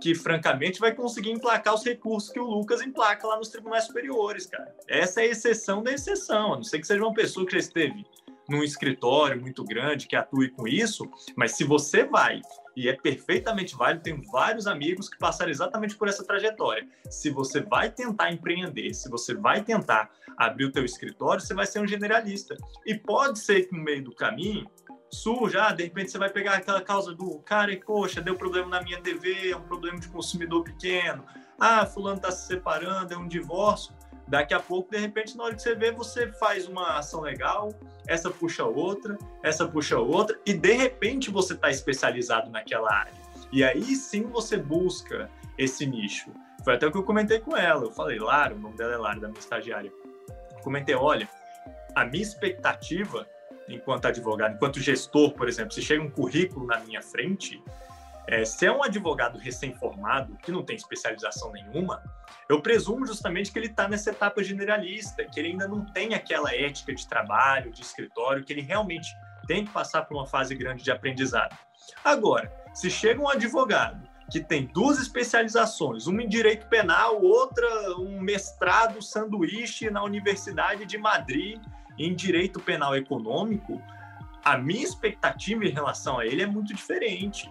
que, francamente, vai conseguir emplacar os recursos que o Lucas emplaca lá nos tribunais superiores, cara. Essa é a exceção da exceção, a não ser que seja uma pessoa que já esteve num escritório muito grande que atue com isso, mas se você vai e é perfeitamente válido. Tenho vários amigos que passaram exatamente por essa trajetória. Se você vai tentar empreender, se você vai tentar abrir o teu escritório, você vai ser um generalista. E pode ser que no meio do caminho surja, ah, de repente você vai pegar aquela causa do cara e, poxa, deu problema na minha TV, é um problema de consumidor pequeno. Ah, fulano está se separando, é um divórcio. Daqui a pouco, de repente, na hora que você vê, você faz uma ação legal, essa puxa outra, essa puxa outra, e de repente você está especializado naquela área. E aí sim você busca esse nicho. Foi até o que eu comentei com ela. Eu falei, Lara, o nome dela é Lara, da minha estagiária. Comentei, olha, a minha expectativa enquanto advogado, enquanto gestor, por exemplo, se chega um currículo na minha frente, é, se é um advogado recém-formado, que não tem especialização nenhuma, eu presumo justamente que ele está nessa etapa generalista, que ele ainda não tem aquela ética de trabalho, de escritório, que ele realmente tem que passar por uma fase grande de aprendizado. Agora, se chega um advogado que tem duas especializações, uma em direito penal, outra um mestrado sanduíche na Universidade de Madrid em direito penal econômico, a minha expectativa em relação a ele é muito diferente.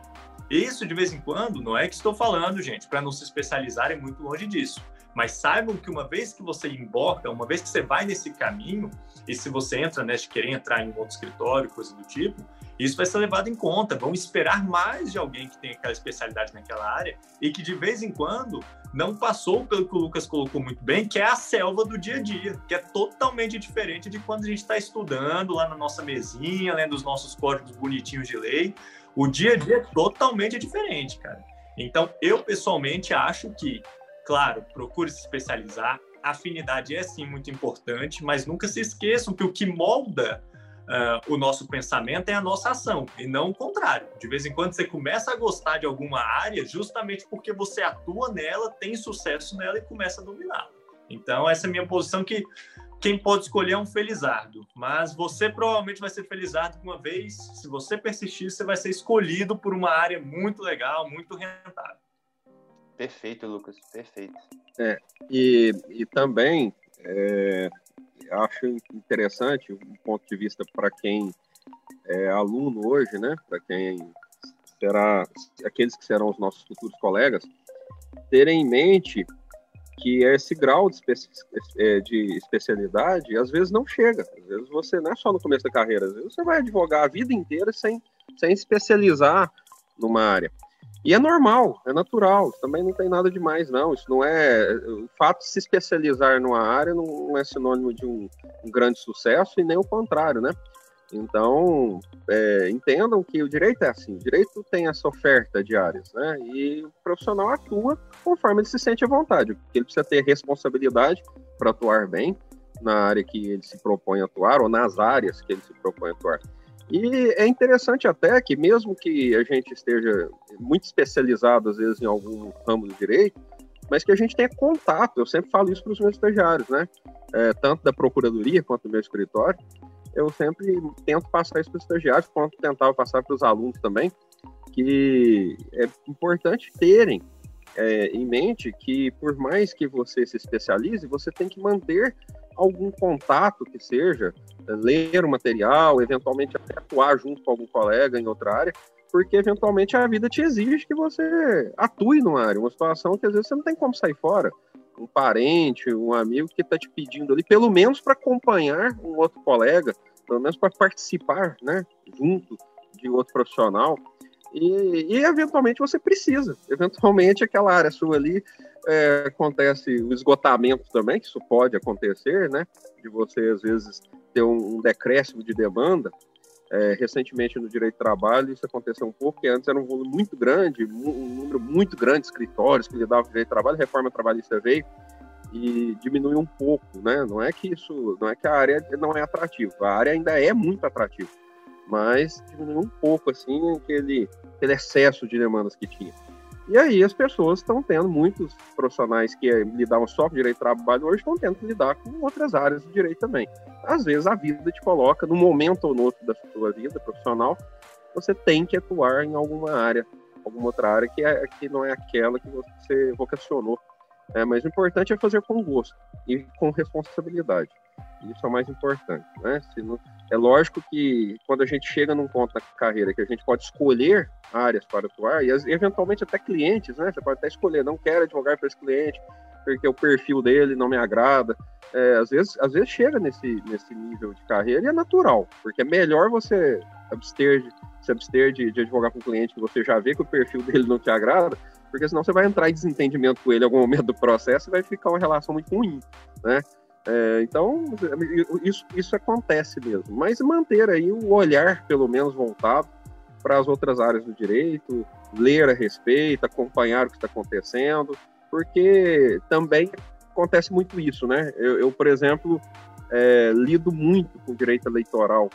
Isso, de vez em quando, não é que estou falando, gente, para não se especializar é muito longe disso. Mas saibam que uma vez que você emborca, uma vez que você vai nesse caminho, e se você entra, né, de querer entrar em um outro escritório, coisa do tipo, isso vai ser levado em conta. Vão esperar mais de alguém que tem aquela especialidade naquela área e que de vez em quando não passou pelo que o Lucas colocou muito bem, que é a selva do dia a dia, que é totalmente diferente de quando a gente está estudando lá na nossa mesinha, lendo os nossos códigos bonitinhos de lei. O dia a dia é totalmente diferente, cara. Então, eu pessoalmente acho que, claro, procure se especializar. Afinidade é sim muito importante, mas nunca se esqueçam que o que molda uh, o nosso pensamento é a nossa ação, e não o contrário. De vez em quando você começa a gostar de alguma área justamente porque você atua nela, tem sucesso nela e começa a dominá-la. Então, essa é a minha posição que quem pode escolher é um felizardo, mas você provavelmente vai ser felizardo uma vez, se você persistir, você vai ser escolhido por uma área muito legal, muito rentável. Perfeito, Lucas, perfeito. É, e, e também é, acho interessante um ponto de vista para quem é aluno hoje, né? Para quem será aqueles que serão os nossos futuros colegas, terem em mente que esse grau de, é, de, especialidade às vezes não chega. Às vezes você não é só no começo da carreira, às vezes você vai advogar a vida inteira sem, sem especializar numa área. E é normal, é natural, também não tem nada demais, não. Isso não é. O fato de se especializar numa área não é sinônimo de um, um grande sucesso e nem o contrário, né? Então, é, entendam que o direito é assim: o direito tem essa oferta de áreas, né? E o profissional atua conforme ele se sente à vontade, porque ele precisa ter responsabilidade para atuar bem na área que ele se propõe a atuar ou nas áreas que ele se propõe a atuar. E é interessante até que, mesmo que a gente esteja muito especializado, às vezes, em algum ramo do direito, mas que a gente tenha contato. Eu sempre falo isso para os meus estagiários, né? É, tanto da procuradoria quanto do meu escritório. Eu sempre tento passar isso para os estagiários, quanto tentava passar para os alunos também, que é importante terem é, em mente que, por mais que você se especialize, você tem que manter algum contato que seja, ler o material, eventualmente até atuar junto com algum colega em outra área, porque eventualmente a vida te exige que você atue numa área, uma situação que às vezes você não tem como sair fora. Um parente, um amigo que está te pedindo ali, pelo menos para acompanhar um outro colega, pelo menos para participar, né, junto de outro profissional. E, e, eventualmente você precisa. Eventualmente aquela área sua ali é, acontece o esgotamento também, que isso pode acontecer, né? De você às vezes ter um, um decréscimo de demanda. É, recentemente no direito de trabalho isso aconteceu um pouco, porque antes era um volume muito grande, um número muito grande de escritórios que lidavam com direito de trabalho, reforma trabalhista veio e diminuiu um pouco, né? Não é que isso, não é que a área não é atrativa, a área ainda é muito atrativa mas diminuiu um pouco assim aquele, aquele excesso de demandas que tinha. E aí as pessoas estão tendo, muitos profissionais que lidavam só com direito de trabalho hoje estão tendo que lidar com outras áreas do direito também. Às vezes a vida te coloca, num momento ou no outro da sua vida profissional, você tem que atuar em alguma área, alguma outra área que, é, que não é aquela que você vocacionou. É, mas o importante é fazer com gosto e com responsabilidade. Isso é o mais importante, né? Não, é lógico que quando a gente chega num ponto da carreira que a gente pode escolher áreas para atuar, e eventualmente até clientes, né? Você pode até escolher, não quero advogar para esse cliente, porque o perfil dele não me agrada. É, às, vezes, às vezes chega nesse, nesse nível de carreira e é natural, porque é melhor você abster de, se abster de, de advogar com um cliente que você já vê que o perfil dele não te agrada, porque senão você vai entrar em desentendimento com ele em algum momento do processo e vai ficar uma relação muito ruim, né? É, então, isso, isso acontece mesmo. Mas manter aí o olhar, pelo menos, voltado para as outras áreas do direito, ler a respeito, acompanhar o que está acontecendo, porque também acontece muito isso, né? Eu, eu por exemplo, é, lido muito com direito eleitoral.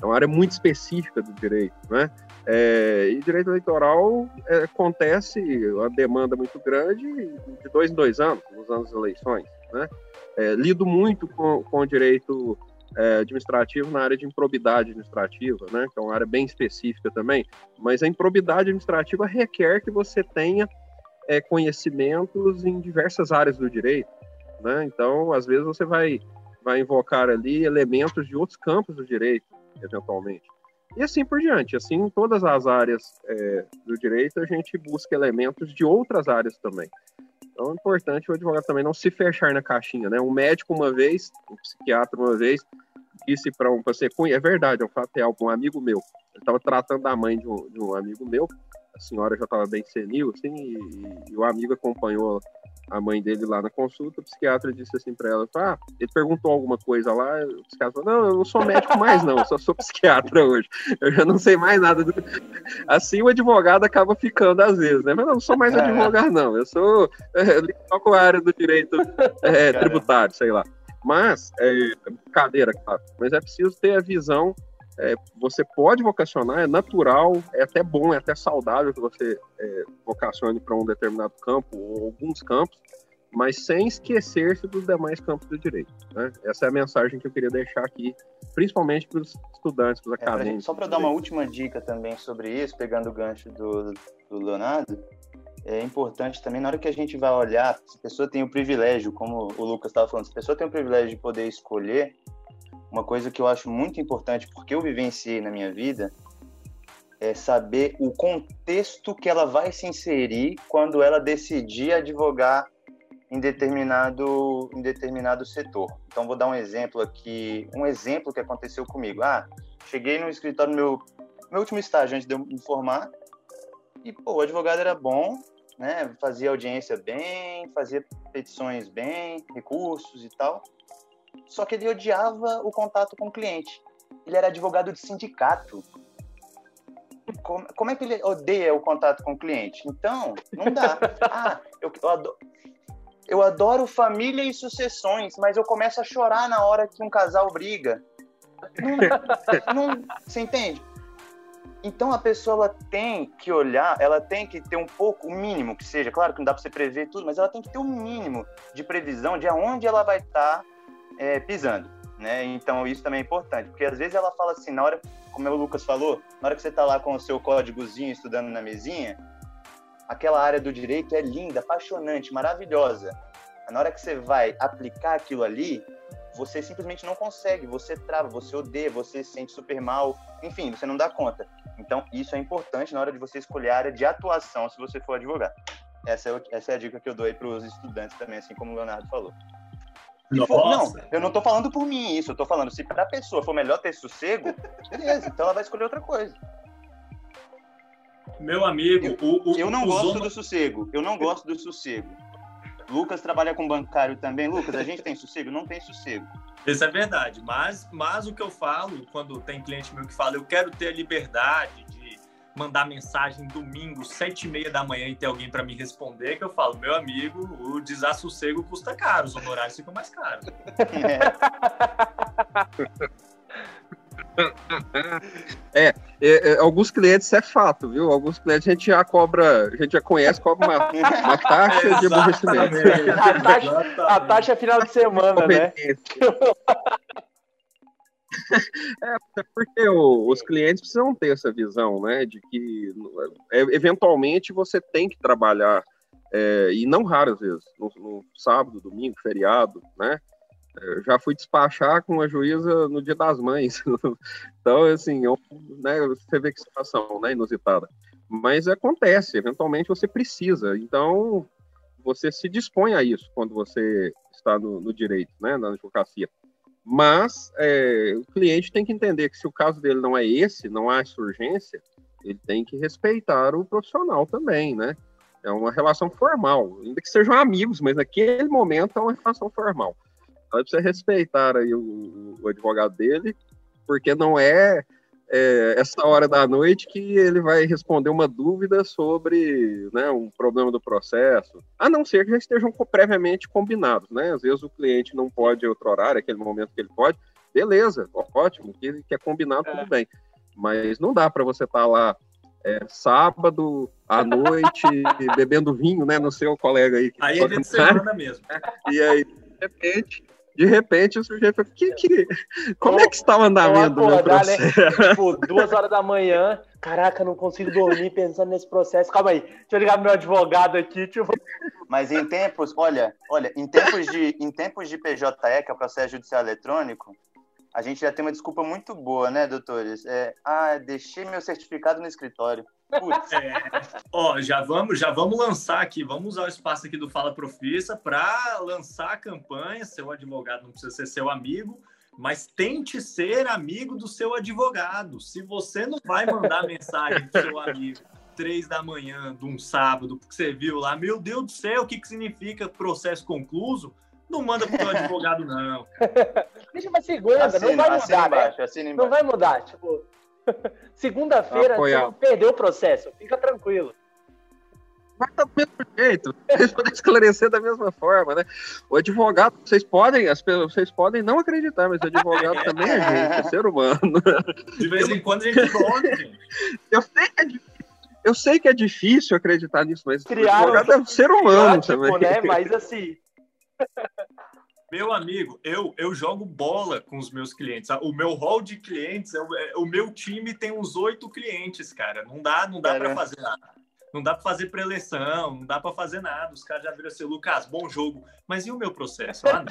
É uma área muito específica do direito, né? É, e direito eleitoral é, acontece uma demanda muito grande de dois em dois anos, nos anos das eleições, né? É, lido muito com, com o direito é, administrativo na área de improbidade administrativa, né? Que é uma área bem específica também. Mas a improbidade administrativa requer que você tenha é, conhecimentos em diversas áreas do direito, né? Então, às vezes você vai vai invocar ali elementos de outros campos do direito, eventualmente. E assim por diante. Assim, em todas as áreas é, do direito, a gente busca elementos de outras áreas também. Então é importante o advogado também não se fechar na caixinha, né? Um médico uma vez, um psiquiatra uma vez, disse para um paciente, é verdade, é um fato real, um amigo meu, ele estava tratando da mãe de um, de um amigo meu, a senhora já estava bem senil, assim, e, e, o amigo acompanhou a mãe dele lá na consulta, o psiquiatra disse assim para ela, ah, ele perguntou alguma coisa lá, o psiquiatra falou, não, eu não sou médico mais não, eu só sou psiquiatra hoje, eu já não sei mais nada. Do... Assim o advogado acaba ficando às vezes, né, mas não, não sou mais é. advogado não, eu sou é, com a área do direito é, tributário, sei lá. Mas, é, brincadeira, claro, mas é preciso ter a visão é, você pode vocacionar, é natural, é até bom, é até saudável que você é, vocacione para um determinado campo ou alguns campos, mas sem esquecer-se dos demais campos do direito. Né? Essa é a mensagem que eu queria deixar aqui, principalmente para os estudantes, para os é, acadêmicos. Só para dar uma última dica também sobre isso, pegando o gancho do, do Leonardo, é importante também, na hora que a gente vai olhar, se a pessoa tem o privilégio, como o Lucas estava falando, se a pessoa tem o privilégio de poder escolher, uma coisa que eu acho muito importante, porque eu vivenciei na minha vida, é saber o contexto que ela vai se inserir quando ela decidir advogar em determinado, em determinado setor. Então, vou dar um exemplo aqui, um exemplo que aconteceu comigo. Ah, cheguei no escritório, meu, meu último estágio antes de eu me formar, e, pô, o advogado era bom, né? Fazia audiência bem, fazia petições bem, recursos e tal. Só que ele odiava o contato com o cliente. Ele era advogado de sindicato. Como, como é que ele odeia o contato com o cliente? Então, não dá. Ah, eu, eu, adoro, eu adoro família e sucessões, mas eu começo a chorar na hora que um casal briga. Não, não, você entende? Então a pessoa tem que olhar, ela tem que ter um pouco, o mínimo que seja, claro que não dá para você prever tudo, mas ela tem que ter um mínimo de previsão de aonde ela vai estar tá é, pisando, né? Então isso também é importante, porque às vezes ela fala assim, na hora, como o Lucas falou, na hora que você está lá com o seu códigozinho estudando na mesinha, aquela área do direito é linda, apaixonante, maravilhosa. Na hora que você vai aplicar aquilo ali, você simplesmente não consegue, você trava, você odeia, você se sente super mal, enfim, você não dá conta. Então, isso é importante na hora de você escolher a área de atuação se você for advogado. Essa é, essa é a dica que eu dou aí para os estudantes também, assim como o Leonardo falou. For, não, eu não tô falando por mim isso, eu tô falando, se pra pessoa for melhor ter sossego, beleza, então ela vai escolher outra coisa. Meu amigo, eu, o, o, eu não gosto zona... do sossego, eu não gosto do sossego. Lucas trabalha com bancário também. Lucas, a gente tem sossego? Não tem sossego. Isso é verdade, mas, mas o que eu falo, quando tem cliente meu que fala, eu quero ter a liberdade mandar mensagem domingo, sete e meia da manhã e ter alguém para me responder, que eu falo, meu amigo, o desassossego custa caro, os honorários ficam mais caros. É. É, é, alguns clientes é fato, viu? Alguns clientes a gente já cobra, a gente já conhece, cobra uma, uma taxa de aborrecimento. A taxa, a taxa é final de semana, né? É, porque o, os clientes precisam ter essa visão, né, de que é, eventualmente você tem que trabalhar, é, e não raras vezes, no, no, sábado, domingo, feriado, né, é, já fui despachar com a juíza no dia das mães, então, assim, eu, né, você vê que situação, né, inusitada, mas acontece, eventualmente você precisa, então você se dispõe a isso quando você está no, no direito, né, na advocacia. Mas é, o cliente tem que entender que se o caso dele não é esse, não há essa urgência, ele tem que respeitar o profissional também, né? É uma relação formal, ainda que sejam amigos, mas naquele momento é uma relação formal. Então, você respeitar aí o, o advogado dele, porque não é, é, essa hora da noite que ele vai responder uma dúvida sobre né, um problema do processo, a não ser que já estejam previamente combinados, né? Às vezes o cliente não pode outro horário, aquele momento que ele pode, beleza, ótimo, que, que é combinado, é. tudo bem. Mas não dá para você estar tá lá é, sábado à noite bebendo vinho, né, no seu colega aí. Aí é de semana mesmo. E aí, de repente, de repente o sujeito falou, que, que, como é que está o andamento do meu né? processo? Né? Tipo, duas horas da manhã, caraca, não consigo dormir pensando nesse processo. Calma aí, deixa eu ligar pro meu advogado aqui. Tipo... Mas em tempos, olha, olha, em tempos de, em tempos de PJE, que é o processo judicial eletrônico, a gente já tem uma desculpa muito boa, né, doutores? É, ah, deixei meu certificado no escritório. É, ó, já vamos, já vamos lançar aqui, vamos usar o espaço aqui do Fala Profissa para lançar a campanha. Seu advogado não precisa ser seu amigo, mas tente ser amigo do seu advogado. Se você não vai mandar mensagem pro seu amigo três da manhã de um sábado, porque você viu lá, meu Deus do céu, o que, que significa processo concluso? Não manda pro seu advogado, não. Deixa uma segunda, assina, não vai mudar, embaixo, né? Não vai mudar, tipo, Segunda-feira você perdeu o processo, fica tranquilo. Vai do mesmo jeito, eles podem esclarecer da mesma forma, né? O advogado, vocês podem, as pessoas, vocês podem não acreditar, mas o advogado também é gente, é ser humano. De vez em quando a gente gente. Eu sei que é difícil. Eu sei que é difícil acreditar nisso, mas Criaram, o advogado é um ser humano também. Né? Mas assim. Meu amigo, eu, eu jogo bola com os meus clientes. O meu hall de clientes, é o, meu time tem uns oito clientes, cara. Não dá, não dá para fazer nada. Não dá para fazer preleção, não dá para fazer nada. Os caras já viram assim, Lucas, bom jogo. Mas e o meu processo? Ah,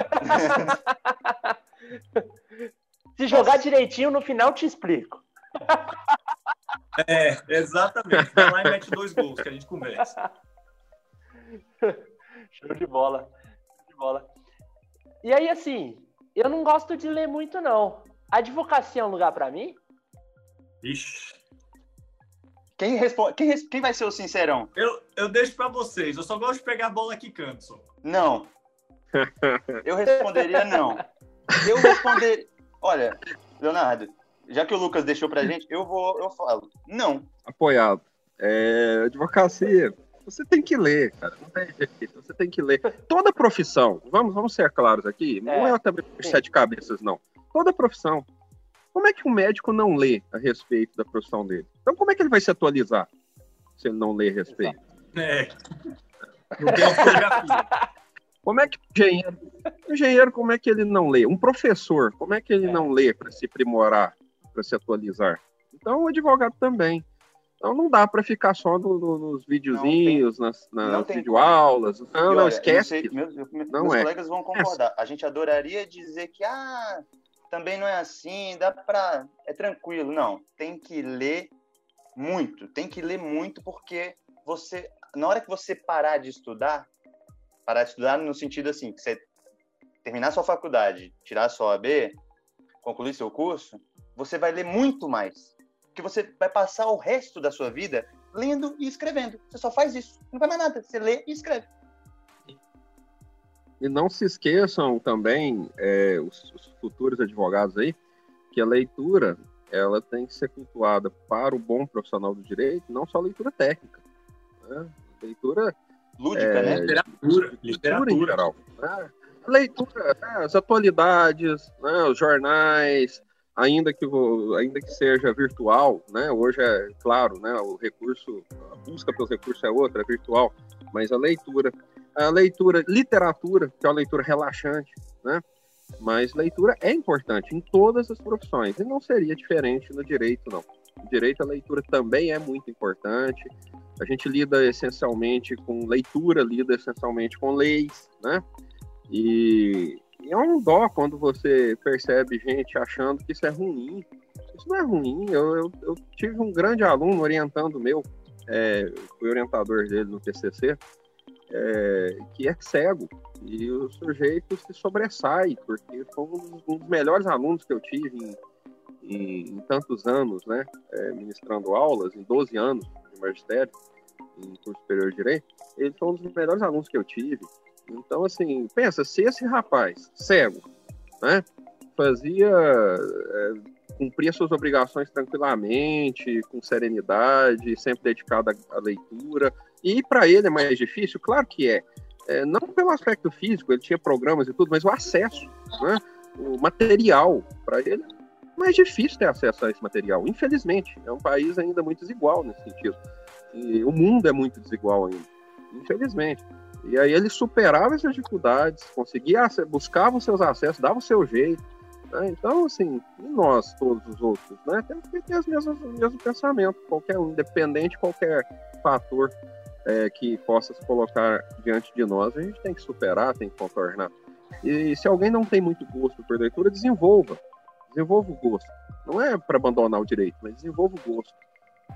Se jogar direitinho, no final te explico. É, exatamente. Vai lá e mete dois gols que a gente conversa. Show de bola. De bola. E aí, assim, eu não gosto de ler muito, não. Advocacia é um lugar para mim? Ixi. Quem, responde, quem, quem vai ser o sincerão? Eu, eu deixo para vocês. Eu só gosto de pegar a bola que canto. Não. Eu responderia não. Eu responder. Olha, Leonardo, já que o Lucas deixou pra gente, eu vou, eu falo. Não. Apoiado. É, advocacia você tem que ler, cara. Não tem jeito. Você tem que ler. Toda profissão, vamos, vamos ser claros aqui, não é, é também por sete cabeças, não. Toda profissão. Como é que um médico não lê a respeito da profissão dele? Então, como é que ele vai se atualizar se ele não lê a respeito? É. Não tem fotografia. Como é que o engenheiro, o engenheiro, como é que ele não lê? Um professor, como é que ele é. não lê para se aprimorar, para se atualizar? Então, o advogado também. Então não dá para ficar só no, no, nos videozinhos, tem, nas, nas videoaulas. Não, não, não esquece. Sei, meus, não meus é. colegas vão concordar. A gente adoraria dizer que ah, também não é assim, dá para. É tranquilo. Não, tem que ler muito. Tem que ler muito porque você. Na hora que você parar de estudar, parar de estudar no sentido assim, que você terminar sua faculdade, tirar sua OAB, concluir seu curso, você vai ler muito mais que você vai passar o resto da sua vida lendo e escrevendo. Você só faz isso. Não vai mais nada. Você lê e escreve. E não se esqueçam também, é, os, os, futuros advogados aí, que a leitura ela tem que ser cultuada para o bom profissional do direito, não só leitura técnica. Né? Leitura lúdica, é, né? Literatura, literatura, em geral. Né? Leitura, né? as atualidades, né? os jornais, ainda que, ainda que seja virtual, né? Hoje é claro, né? O recurso, a busca pelos recursos é outra, é virtual, mas a leitura, a leitura, literatura, que é uma leitura relaxante, né? Mas leitura é importante em todas as profissões e não seria diferente no direito, não. No direito, a leitura também é muito importante. A gente lida essencialmente com leitura, lida essencialmente com leis, né? E é um dó quando você percebe gente achando que isso é ruim. Isso não é ruim. Eu, eu, eu tive um grande aluno orientando meu, é, fui orientador dele no PCC, é, que é cego. E o sujeito se sobressai, porque foi um dos melhores alunos que eu tive em, em, em tantos anos, né? É, ministrando aulas, em 12 anos de magistério. em curso superior de direito, ele foi um dos melhores alunos que eu tive. Então, assim, pensa, se esse rapaz, cego, né, fazia, é, cumpria suas obrigações tranquilamente, com serenidade, sempre dedicado à, à leitura, e para ele é mais difícil? Claro que é. é. Não pelo aspecto físico, ele tinha programas e tudo, mas o acesso, né, o material, para ele é mais difícil ter acesso a esse material, infelizmente. É um país ainda muito desigual nesse sentido. E o mundo é muito desigual ainda, infelizmente. E aí ele superava essas dificuldades, conseguia, buscava os seus acessos, dava o seu jeito. Né? Então, assim, e nós, todos os outros, né? Temos que ter os mesmos, o mesmo pensamento, qualquer um, independente de qualquer fator é, que possa se colocar diante de nós, a gente tem que superar, tem que contornar. E se alguém não tem muito gosto por leitura, desenvolva. Desenvolva o gosto. Não é para abandonar o direito, mas desenvolva o gosto.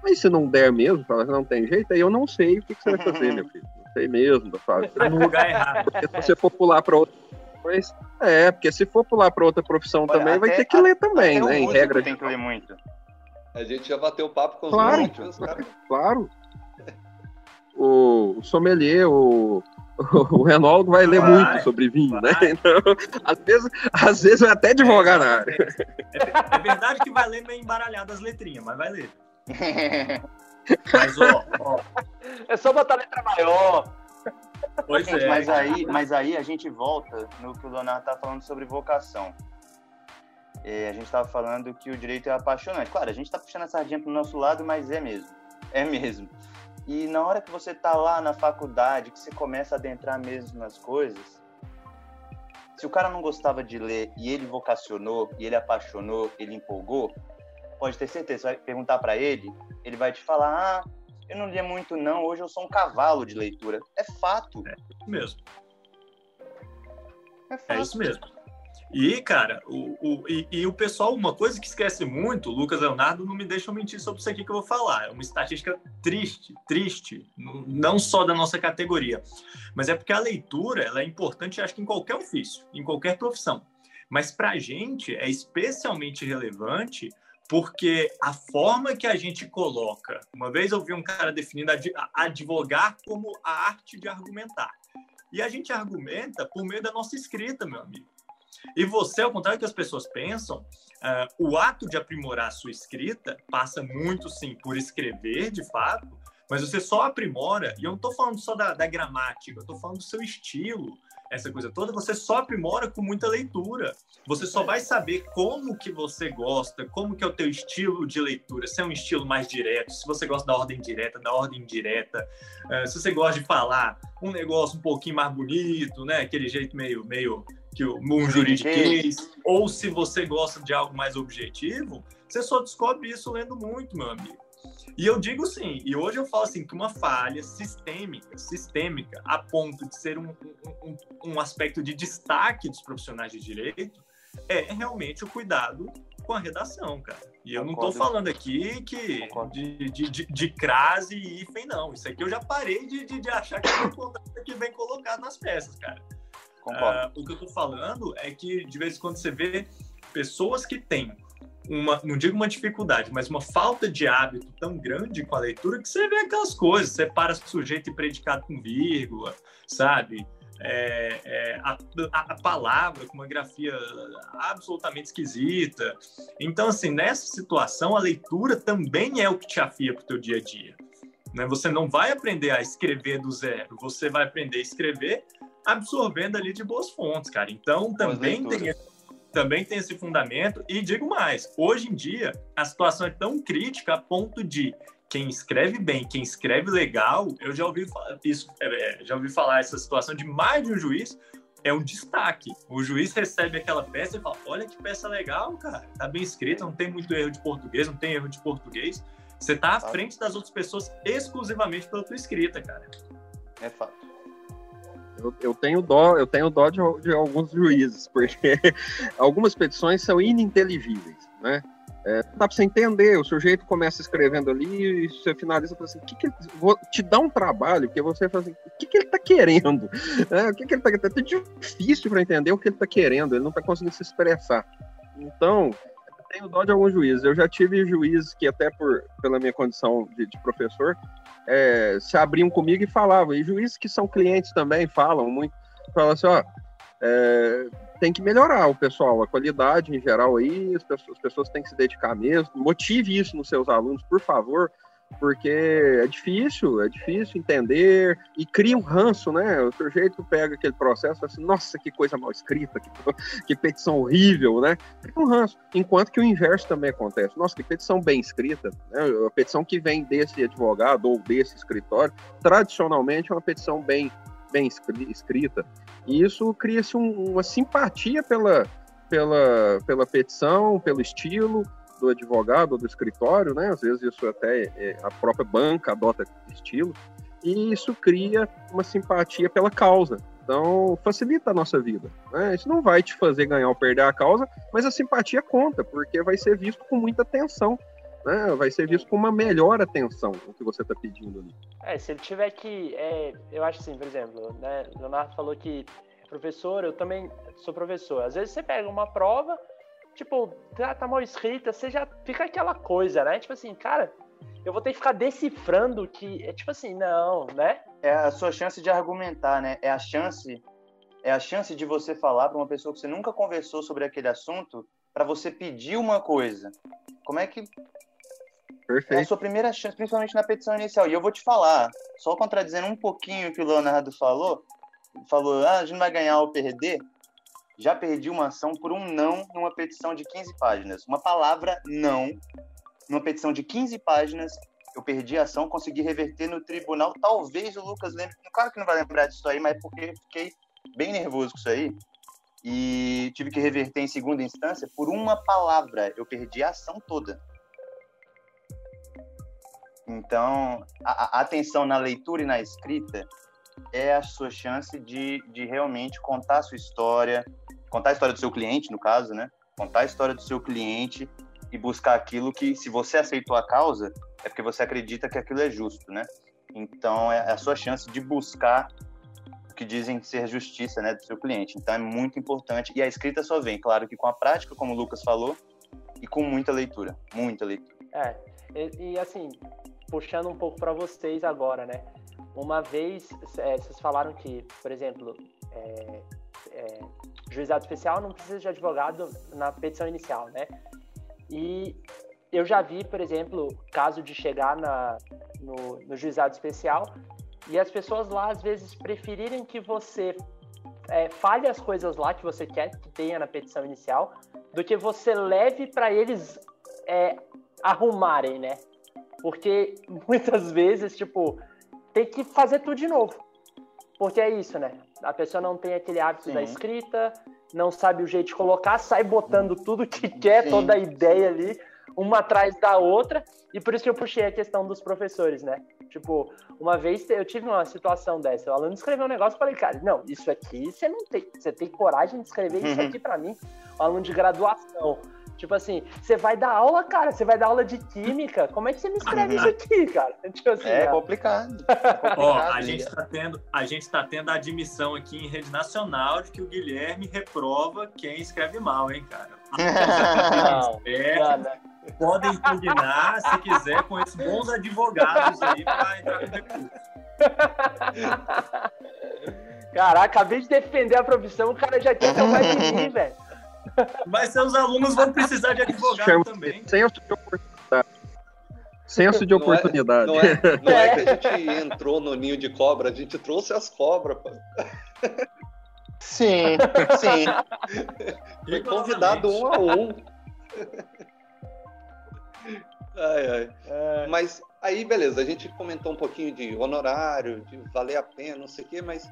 Mas se não der mesmo, fala que não tem jeito, aí eu não sei o que, que você vai fazer, meu filho. Não sei mesmo, fase. Tá no lugar errado. Porque se você for pular para outra. Mas, é, porque se for pular para outra profissão Olha, também, vai ter que ler também, né? Em regra. Tem que ler muito. A gente já bateu papo com os claro, múltiplos, cara. Claro. O, o sommelier, o, o Renaldo vai ler vai, muito sobre vinho, né? vai. né? Então, às vezes, às vezes vai até advogar é, na área. É, é, verdade que vai ler meio embaralhado as letrinhas, mas vai ler. Mas, ó, ó. É só botar letra maior. Pois gente, é. Mas aí, mas aí a gente volta no que o Leonardo tá falando sobre vocação. É, a gente estava falando que o direito é apaixonante. Claro, a gente está puxando a sardinha para o nosso lado, mas é mesmo. É mesmo. E na hora que você tá lá na faculdade, que você começa a adentrar mesmo nas coisas, se o cara não gostava de ler e ele vocacionou, e ele apaixonou, ele empolgou, pode ter certeza, você vai perguntar para ele, ele vai te falar: "Ah, eu não lia muito não, hoje eu sou um cavalo de leitura". É fato. É isso mesmo. É, fato. é isso mesmo. E, cara, o, o, e, e, o pessoal, uma coisa que esquece muito, o Lucas Leonardo não me deixa mentir sobre isso aqui que eu vou falar. É uma estatística triste, triste, não só da nossa categoria, mas é porque a leitura ela é importante, acho que em qualquer ofício, em qualquer profissão. Mas para a gente é especialmente relevante porque a forma que a gente coloca. Uma vez eu vi um cara definindo advogar como a arte de argumentar. E a gente argumenta por meio da nossa escrita, meu amigo. E você, ao contrário do que as pessoas pensam, uh, o ato de aprimorar a sua escrita passa muito, sim, por escrever, de fato, mas você só aprimora, e eu não estou falando só da, da gramática, eu estou falando do seu estilo, essa coisa toda, você só aprimora com muita leitura. Você só vai saber como que você gosta, como que é o teu estilo de leitura, se é um estilo mais direto, se você gosta da ordem direta, da ordem indireta, uh, se você gosta de falar um negócio um pouquinho mais bonito, né? Aquele jeito meio, meio que um juridiquês, ou se você gosta de algo mais objetivo, você só descobre isso lendo muito, meu amigo. E eu digo sim, e hoje eu falo assim, que uma falha sistêmica, sistêmica, a ponto de ser um, um, um aspecto de destaque dos profissionais de direito, é realmente o cuidado com a redação, cara. E eu não estou falando aqui que de, de, de, de, crase e hífen, não. Isso aqui eu já parei de, de, de achar que é que bem colocado nas peças, cara. Uh, o que eu estou falando é que de vez em quando você vê pessoas que têm uma, não digo uma dificuldade, mas uma falta de hábito tão grande com a leitura que você vê aquelas coisas, separa sujeito e predicado com vírgula, sabe? É, é, a, a, palavra com uma grafia absolutamente esquisita. Então, assim, nessa situação, a leitura também é o que te afia para o teu dia a dia. Né? Você não vai aprender a escrever do zero, você vai aprender a escrever absorvendo ali de boas fontes, cara. Então, também tem também tem esse fundamento. E digo mais: hoje em dia, a situação é tão crítica a ponto de quem escreve bem, quem escreve legal, eu já ouvi isso, é, já ouvi falar essa situação de mais de um juiz. É um destaque. O juiz recebe aquela peça e fala: Olha que peça legal, cara. Tá bem escrita, não tem muito erro de português, não tem erro de português. Você tá à frente das outras pessoas exclusivamente pela tua escrita, cara. É fato. Eu, eu, tenho dó, eu tenho dó de, de alguns juízes, porque algumas petições são ininteligíveis, né? É, dá para você entender, o sujeito começa escrevendo ali e você finaliza e assim, que que ele, vou te dar um trabalho, porque você fala assim, o que, que ele está querendo? É, o que, que ele está querendo? É difícil para entender o que ele está querendo, ele não está conseguindo se expressar. Então, tenho dó de alguns juízes. Eu já tive juízes que, até por, pela minha condição de, de professor, é, se abriam comigo e falavam. E juízes que são clientes também falam muito. Falam assim, ó, é, tem que melhorar o pessoal, a qualidade em geral aí, as pessoas, as pessoas têm que se dedicar mesmo. Motive isso nos seus alunos, por favor porque é difícil, é difícil entender e cria um ranço, né? O sujeito pega aquele processo e fala assim, nossa, que coisa mal escrita, que, que petição horrível, né? Cria um ranço. Enquanto que o inverso também acontece. Nossa, que petição bem escrita, né? A petição que vem desse advogado ou desse escritório, tradicionalmente é uma petição bem, bem escrita. E isso cria-se um, uma simpatia pela, pela, pela petição, pelo estilo, do advogado ou do escritório, né? Às vezes isso até é, a própria banca adota estilo, e isso cria uma simpatia pela causa. Então, facilita a nossa vida. Né? Isso não vai te fazer ganhar ou perder a causa, mas a simpatia conta, porque vai ser visto com muita atenção. Né? Vai ser visto com uma melhor atenção o que você está pedindo ali. É, se ele tiver que. É, eu acho assim, por exemplo, né? Leonardo falou que professor, eu também sou professor. Às vezes você pega uma prova, tipo, tá, tá mal escrita, você já fica aquela coisa, né? Tipo assim, cara, eu vou ter que ficar decifrando que é tipo assim, não, né? É a sua chance de argumentar, né? É a chance é a chance de você falar para uma pessoa que você nunca conversou sobre aquele assunto para você pedir uma coisa. Como é que Perfeito. É a sua primeira chance, principalmente na petição inicial. E eu vou te falar, só contradizendo um pouquinho o que o Leonardo falou, falou, ah, a gente vai ganhar ou perder. Já perdi uma ação por um não numa petição de 15 páginas. Uma palavra não, numa petição de 15 páginas, eu perdi a ação, consegui reverter no tribunal. Talvez o Lucas lembre, claro que não vai lembrar disso aí, mas porque fiquei bem nervoso com isso aí. E tive que reverter em segunda instância por uma palavra. Eu perdi a ação toda. Então, a, a atenção na leitura e na escrita é a sua chance de, de realmente contar a sua história, contar a história do seu cliente, no caso, né? Contar a história do seu cliente e buscar aquilo que, se você aceitou a causa, é porque você acredita que aquilo é justo, né? Então, é a sua chance de buscar o que dizem ser justiça, né, do seu cliente. Então, é muito importante. E a escrita só vem, claro, que com a prática, como o Lucas falou, e com muita leitura, muita leitura. É, e, e assim, puxando um pouco para vocês agora, né? Uma vez, é, vocês falaram que, por exemplo, é, é, juizado especial não precisa de advogado na petição inicial, né? E eu já vi, por exemplo, caso de chegar na, no, no juizado especial e as pessoas lá, às vezes, preferirem que você é, fale as coisas lá que você quer que tenha na petição inicial, do que você leve para eles é, arrumarem, né? Porque muitas vezes, tipo, tem que fazer tudo de novo. Porque é isso, né? A pessoa não tem aquele hábito Sim. da escrita, não sabe o jeito de colocar, sai botando tudo que quer, Sim. toda a ideia ali, uma atrás da outra, e por isso que eu puxei a questão dos professores, né? Tipo, uma vez eu tive uma situação dessa, o aluno escreveu um negócio e falei, cara, não, isso aqui você não tem, você tem coragem de escrever isso aqui para mim, um aluno de graduação. Tipo assim, você vai dar aula, cara, você vai dar aula de química, como é que você me escreve isso aqui, cara? Tipo assim, é, complicado. Ó, a gente está tendo, a gente tá tendo a admissão aqui em rede nacional de que o Guilherme reprova quem escreve mal, hein, cara? Não, é, podem impugnar, se quiser, com esses bons advogados aí para entrar com recurso. Caraca, acabei de defender a profissão, o cara já quer mais de mim, velho. Mas seus alunos vão precisar de advogado Chama também. Senso de oportunidade. Senso de oportunidade. Não é, não, é, não é, que a gente entrou no ninho de cobra, a gente trouxe as cobras. Pô. Sim, sim. Foi convidado um a um. Ai, ai. É. Mas aí, beleza, a gente comentou um pouquinho de honorário, de valer a pena, não sei o quê, mas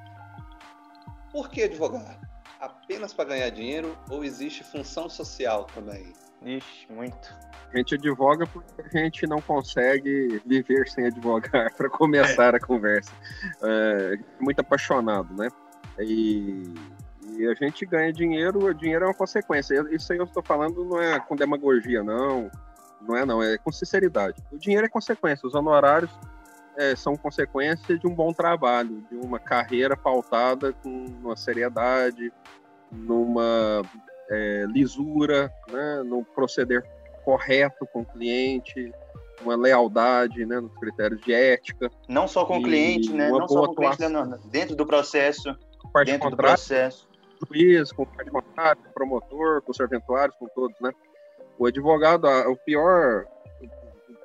por que advogar? Apenas para ganhar dinheiro ou existe função social também? Ixi, muito. A gente advoga porque a gente não consegue viver sem advogar, para começar é. a conversa. É, muito apaixonado, né? E, e, a gente ganha dinheiro, o dinheiro é uma consequência. Isso aí eu estou falando não é com demagogia, não. Não é, não, é com sinceridade. O dinheiro é consequência, os honorários é, são consequência de um bom trabalho, de uma carreira pautada com uma seriedade, numa é, lisura, né, no proceder correto com o cliente, uma lealdade né, nos critérios de ética. Não só com o cliente, né? Não só com o cliente, não, dentro do processo. Parte dentro do processo. Juiz, com o parte contrário, com o promotor, com os serventuários, com todos, né? O advogado, o pior,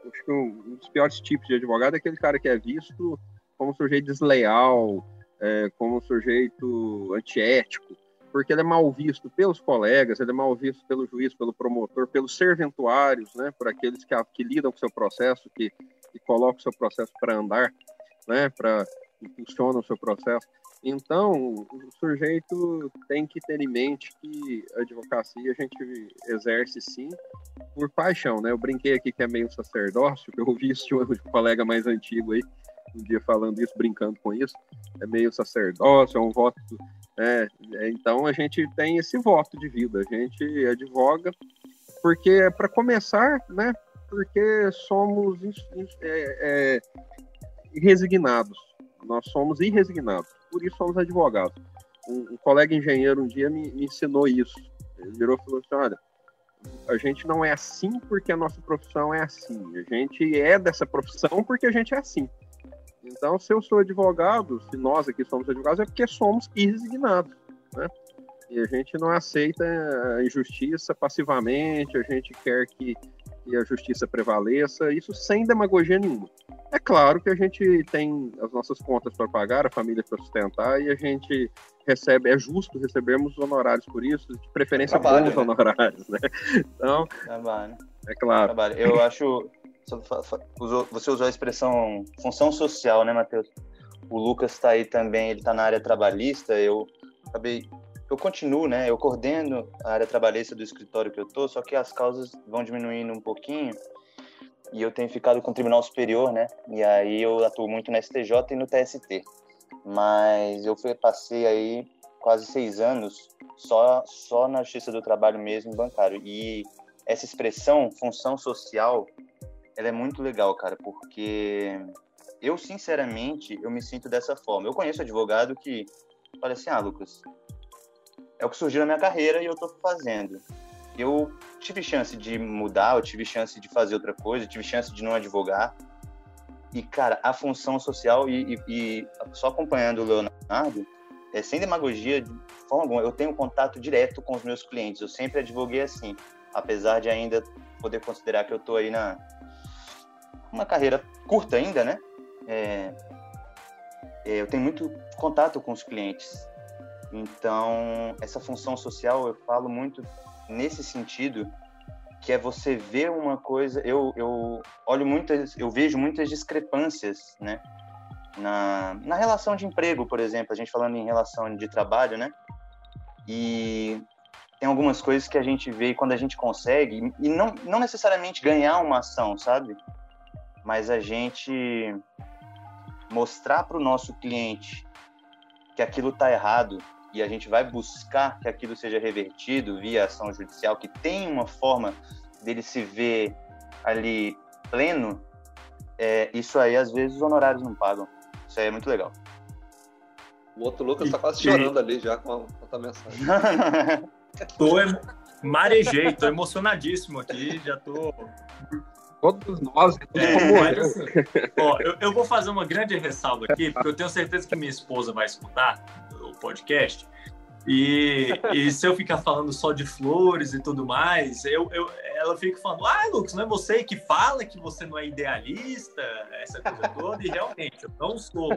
acho que um dos piores tipos de advogado é aquele cara que é visto como sujeito desleal, é, como sujeito antiético, porque ele é mal visto pelos colegas, ele é mal visto pelo juiz, pelo promotor, pelos serventuários, né, por aqueles que, que lidam com o seu processo, que, que colocam o seu processo para andar, né, para impulsionam o seu processo. Então, o sujeito tem que ter em mente que a advocacia a gente exerce sim por paixão, né? Eu brinquei aqui que é meio sacerdócio, eu ouvi isso de um colega mais antigo aí, um dia falando isso, brincando com isso, é meio sacerdócio, é um voto, né? Então a gente tem esse voto de vida, a gente advoga, porque para começar, né? Porque somos é, é, resignados, nós somos irresignados, por isso somos advogados. Um, um colega engenheiro um dia me, me ensinou isso. Ele virou e falou assim: olha, a gente não é assim porque a nossa profissão é assim. A gente é dessa profissão porque a gente é assim. Então, se eu sou advogado, se nós aqui somos advogados, é porque somos irresignados, né? E a gente não aceita a injustiça passivamente, a gente quer que, que a justiça prevaleça, isso sem demagogia nenhuma. É claro que a gente tem as nossas contas para pagar, a família para sustentar, e a gente recebe, é justo recebermos honorários por isso, de preferência Trabalho, bons né? honorários, né? Então, Trabalho. é claro. Trabalho. Eu acho você usou a expressão função social, né, Matheus? O Lucas está aí também, ele está na área trabalhista. Eu acabei, eu continuo, né? Eu coordeno a área trabalhista do escritório que eu tô, só que as causas vão diminuindo um pouquinho e eu tenho ficado com o Tribunal Superior, né? E aí eu atuo muito no STJ e no TST. Mas eu passei aí quase seis anos só só na Justiça do Trabalho mesmo, bancário. E essa expressão função social ela é muito legal, cara, porque eu, sinceramente, eu me sinto dessa forma. Eu conheço advogado que fala assim, ah, Lucas, é o que surgiu na minha carreira e eu tô fazendo. Eu tive chance de mudar, eu tive chance de fazer outra coisa, eu tive chance de não advogar. E, cara, a função social, e, e, e só acompanhando o Leonardo, é, sem demagogia de forma alguma, eu tenho contato direto com os meus clientes. Eu sempre advoguei assim, apesar de ainda poder considerar que eu tô aí na, uma carreira curta ainda, né? É, é, eu tenho muito contato com os clientes. Então, essa função social eu falo muito nesse sentido, que é você ver uma coisa. Eu, eu olho muitas, eu vejo muitas discrepâncias, né? Na, na relação de emprego, por exemplo, a gente falando em relação de trabalho, né? E tem algumas coisas que a gente vê quando a gente consegue, e não, não necessariamente ganhar uma ação, sabe? mas a gente mostrar para o nosso cliente que aquilo está errado e a gente vai buscar que aquilo seja revertido via ação judicial, que tem uma forma dele se ver ali pleno, é, isso aí às vezes os honorários não pagam. Isso aí é muito legal. O outro Lucas está quase chorando ali já com a, com a mensagem. tô marejei, tô emocionadíssimo aqui, já tô Todos nós. É, mas, ó, eu, eu, vou fazer uma grande ressalva aqui, porque eu tenho certeza que minha esposa vai escutar podcast. E, e se eu ficar falando só de flores e tudo mais, eu, eu, ela fica falando: Ah, Lucas, não é você que fala que você não é idealista, essa coisa toda. E realmente, eu não sou.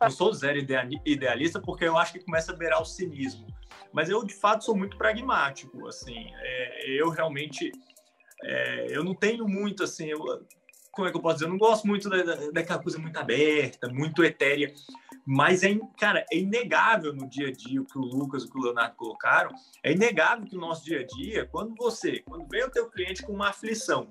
Não sou zero idealista, porque eu acho que começa a beirar o cinismo. Mas eu, de fato, sou muito pragmático. Assim, é, eu realmente é, eu não tenho muito assim, eu, como é que eu posso dizer? Eu não gosto muito da, daquela coisa muito aberta, muito etérea, mas é, cara, é inegável no dia a dia o que o Lucas e o Leonardo colocaram, é inegável que o nosso dia a dia, quando você, quando vem o teu cliente com uma aflição,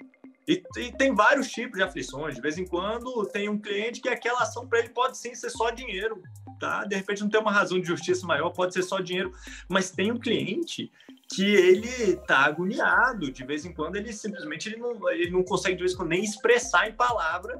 e, e, tem vários tipos de aflições. De vez em quando tem um cliente que aquela ação para ele pode sim ser só dinheiro, tá? De repente não tem uma razão de justiça maior, pode ser só dinheiro. Mas tem um cliente que ele tá agoniado. De vez em quando ele simplesmente ele não, ele não consegue de vez em quando nem expressar em palavra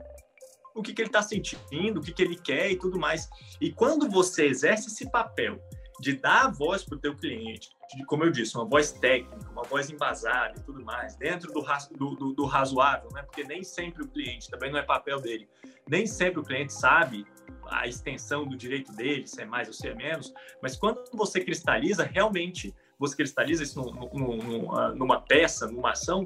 o que, que ele está sentindo, o que, que ele quer e tudo mais. E quando você exerce esse papel de dar a voz para o teu cliente, de, como eu disse, uma voz técnica, uma voz embasada e tudo mais, dentro do, do, do, do razoável, né? Porque nem sempre o cliente, também não é papel dele, nem sempre o cliente sabe a extensão do direito dele, se é mais ou se é menos, mas quando você cristaliza, realmente você cristaliza isso numa peça, numa ação,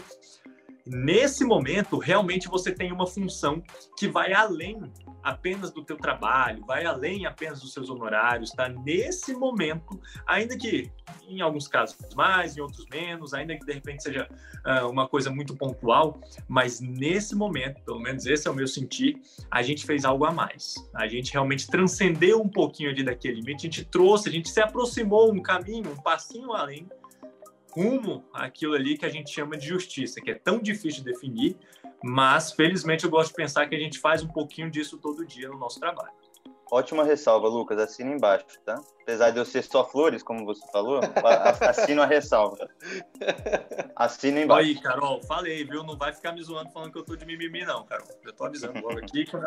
nesse momento realmente você tem uma função que vai além apenas do teu trabalho, vai além apenas dos seus honorários, tá? Nesse momento, ainda que em alguns casos mais, em outros menos, ainda que de repente seja uh, uma coisa muito pontual, mas nesse momento, pelo menos esse é o meu sentir, a gente fez algo a mais. A gente realmente transcendeu um pouquinho ali daquele limite, a gente trouxe, a gente se aproximou um caminho, um passinho além rumo àquilo ali que a gente chama de justiça, que é tão difícil de definir, mas, felizmente, eu gosto de pensar que a gente faz um pouquinho disso todo dia no nosso trabalho. Ótima ressalva, Lucas. Assina embaixo, tá? Apesar de eu ser só flores, como você falou, assino a ressalva. Assina embaixo. Aí, Carol, falei, viu? Não vai ficar me zoando falando que eu tô de mimimi, não, Carol. Eu tô avisando logo aqui que eu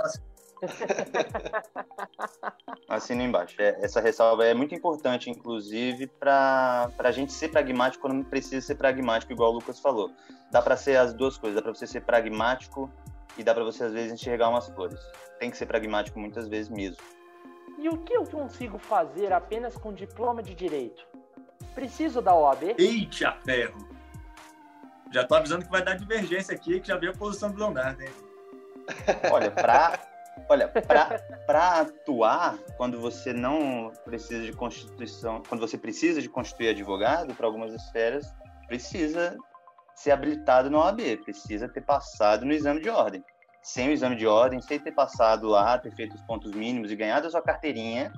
Assina embaixo. É, essa ressalva é muito importante, inclusive, para a gente ser pragmático quando não precisa ser pragmático, igual o Lucas falou. Dá para ser as duas coisas. Dá para você ser pragmático e dá para você, às vezes, enxergar umas flores. Tem que ser pragmático muitas vezes mesmo. E o que eu consigo fazer apenas com diploma de direito? Preciso da OAB? Eita ferro! Já tô avisando que vai dar divergência aqui, que já veio a posição do Leonardo, hein? Olha, para Olha, para atuar, quando você não precisa de constituição, quando você precisa de constituir advogado para algumas esferas, precisa ser habilitado no OAB, precisa ter passado no exame de ordem. Sem o exame de ordem, sem ter passado lá, ter feito os pontos mínimos e ganhado a sua carteirinha,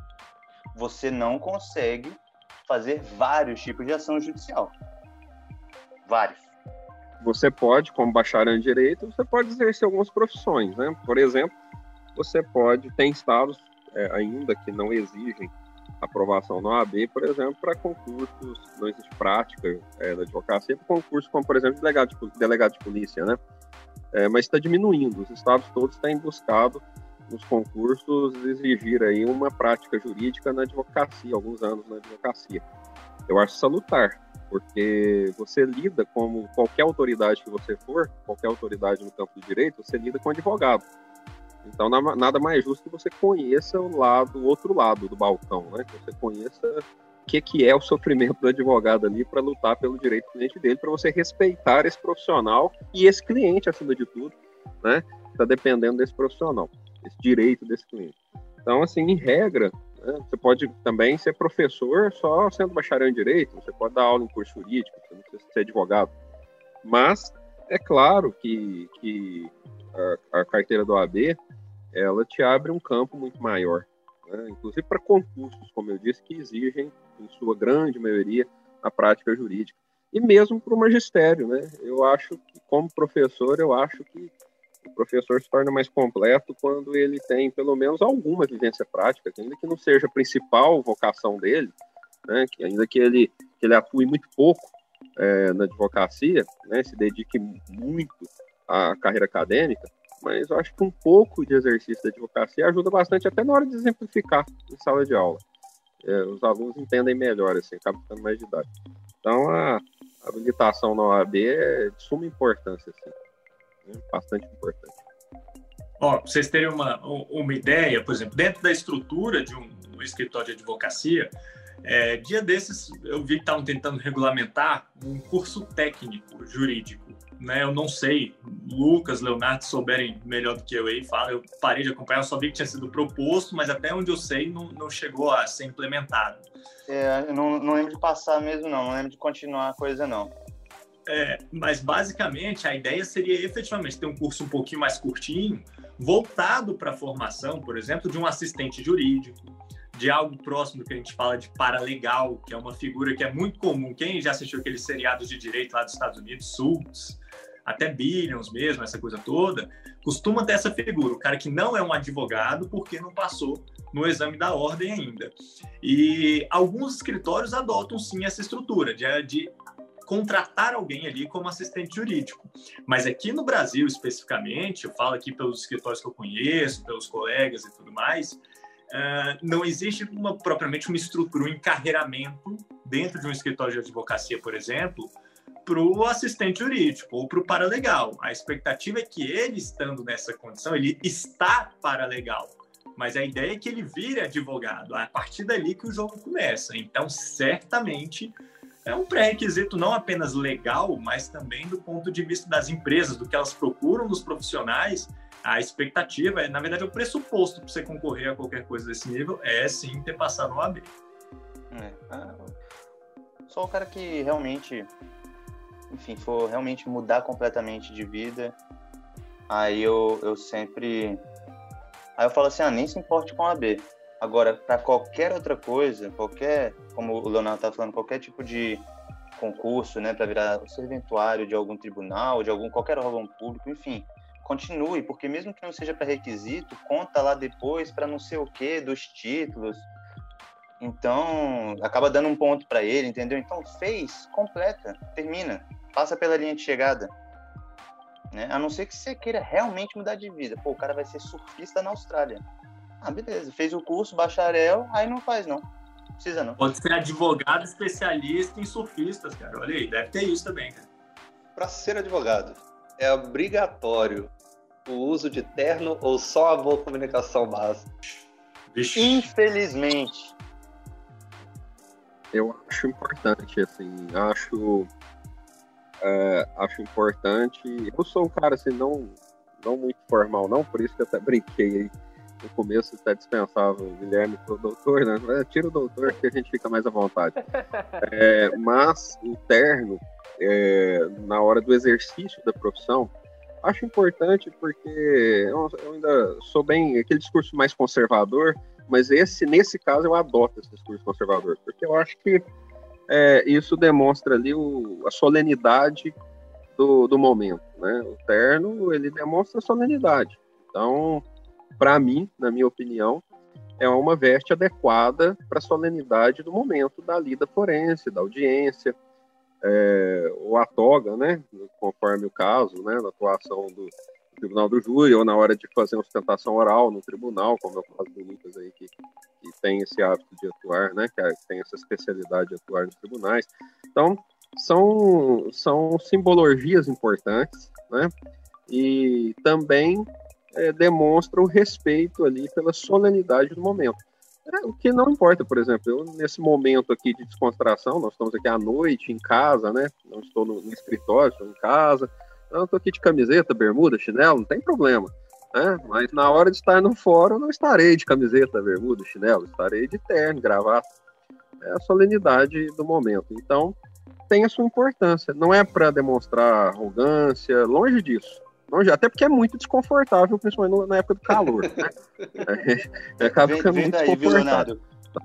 você não consegue fazer vários tipos de ação judicial. Vários. Você pode, como bacharel em direito, você pode exercer algumas profissões, né? Por exemplo, você pode, tem estados é, ainda que não exigem aprovação no OAB, por exemplo, para concursos, não existe prática é, da advocacia, para concursos como, por exemplo, delegado de, delegado de polícia, né? É, mas está diminuindo, os estados todos têm buscado nos concursos exigir aí uma prática jurídica na advocacia, alguns anos na advocacia. Eu acho salutar, porque você lida como qualquer autoridade que você for, qualquer autoridade no campo do direito, você lida com advogado. Então, nada mais justo que você conheça o lado, o outro lado do balcão, né? Que você conheça o que, que é o sofrimento do advogado ali para lutar pelo direito do cliente dele, para você respeitar esse profissional e esse cliente, acima de tudo, né? Está dependendo desse profissional, esse direito desse cliente. Então, assim, em regra, né, você pode também ser professor só sendo bacharel em direito, você pode dar aula em curso jurídico, você não precisa ser advogado. Mas é claro que, que a, a carteira do AB ela te abre um campo muito maior, né? inclusive para concursos, como eu disse, que exigem, em sua grande maioria, a prática jurídica. E mesmo para o magistério, né? Eu acho que, como professor, eu acho que o professor se torna mais completo quando ele tem, pelo menos, alguma vivência prática, ainda que não seja a principal vocação dele, né? Que ainda que ele, que ele atue muito pouco é, na advocacia, né? Se dedique muito à carreira acadêmica, mas eu acho que um pouco de exercício da advocacia ajuda bastante até na hora de exemplificar em sala de aula. É, os alunos entendem melhor, assim, acaba ficando mais de idade. Então, a habilitação na OAB é de suma importância, assim, né? bastante importante. Ó, para vocês terem uma, uma ideia, por exemplo, dentro da estrutura de um, um escritório de advocacia, é, dia desses eu vi que estavam tentando regulamentar um curso técnico jurídico né? Eu não sei, Lucas, Leonardo souberem melhor do que eu aí, fala. Eu parei de acompanhar, eu só vi que tinha sido proposto, mas até onde eu sei não, não chegou a ser implementado. É, não, não lembro de passar mesmo, não. Não lembro de continuar a coisa, não. É, mas basicamente a ideia seria efetivamente ter um curso um pouquinho mais curtinho, voltado para a formação, por exemplo, de um assistente jurídico, de algo próximo que a gente fala de paralegal, que é uma figura que é muito comum. Quem já assistiu aqueles seriados de direito lá dos Estados Unidos, Suits, até Billions mesmo, essa coisa toda, costuma ter essa figura, o cara que não é um advogado porque não passou no exame da ordem ainda. E alguns escritórios adotam sim essa estrutura de, de contratar alguém ali como assistente jurídico. Mas aqui no Brasil, especificamente, eu falo aqui pelos escritórios que eu conheço, pelos colegas e tudo mais, uh, não existe uma, propriamente uma estrutura, um encarreiramento dentro de um escritório de advocacia, por exemplo, para o assistente jurídico ou para o paralegal. A expectativa é que ele, estando nessa condição, ele está paralegal. Mas a ideia é que ele vire advogado. É a partir dali que o jogo começa. Então, certamente, é um pré-requisito não apenas legal, mas também do ponto de vista das empresas, do que elas procuram nos profissionais. A expectativa, é, na verdade, o pressuposto para você concorrer a qualquer coisa desse nível é sim ter passado no AB. É, ah, só o cara que realmente enfim, for realmente mudar completamente de vida, aí eu, eu sempre. Aí eu falo assim: ah, nem se importe com a B. Agora, para qualquer outra coisa, qualquer, como o Leonardo tá falando, qualquer tipo de concurso, né, para virar serventuário de algum tribunal, de algum qualquer órgão público, enfim, continue, porque mesmo que não seja para requisito, conta lá depois para não sei o que dos títulos. Então, acaba dando um ponto para ele, entendeu? Então, fez, completa, termina passa pela linha de chegada. Né? A não ser que você queira realmente mudar de vida. Pô, o cara vai ser surfista na Austrália. Ah, beleza. Fez o curso, bacharel, aí não faz, não. Precisa não. Pode ser advogado especialista em surfistas, cara. Olha aí, deve ter isso também, cara. Para ser advogado, é obrigatório o uso de terno ou só a boa comunicação básica? Vixe. Infelizmente. Eu acho importante, assim, acho é, acho importante. Eu sou um cara assim, não, não muito formal, não, por isso que eu até brinquei aí. No começo até dispensava o Guilherme pro doutor, né? Tira o doutor que a gente fica mais à vontade. É, mas o terno, é, na hora do exercício da profissão, acho importante porque eu, eu, ainda sou bem aquele discurso mais conservador, mas esse nesse caso eu adoto esse discurso conservador, porque eu acho que é, isso demonstra ali o, a solenidade do, do momento, né? O terno, ele demonstra solenidade. Então, para mim, na minha opinião, é uma veste adequada para a solenidade do momento da lida forense, da audiência, é, ou a toga, né? Conforme o caso, né? Da atuação do, tribunal do júri ou na hora de fazer uma sustentação oral no tribunal, como é o caso do Lucas aí, que, que tem esse hábito de atuar, né, que tem essa especialidade de atuar nos tribunais. Então, são, são simbologias importantes, né, e também é, demonstram o respeito ali pela solenidade do momento. É, o que não importa, por exemplo, eu nesse momento aqui de descontração, nós estamos aqui à noite, em casa, né, não estou no, no escritório, estou em casa, eu estou aqui de camiseta, bermuda, chinelo, não tem problema. Né? Mas na hora de estar no fórum, não estarei de camiseta, bermuda, chinelo, estarei de terno, gravata. É a solenidade do momento. Então, tem a sua importância. Não é para demonstrar arrogância, longe disso. Longe, até porque é muito desconfortável, principalmente na época do calor. Né? É, acaba ficando muito daí, desconfortável.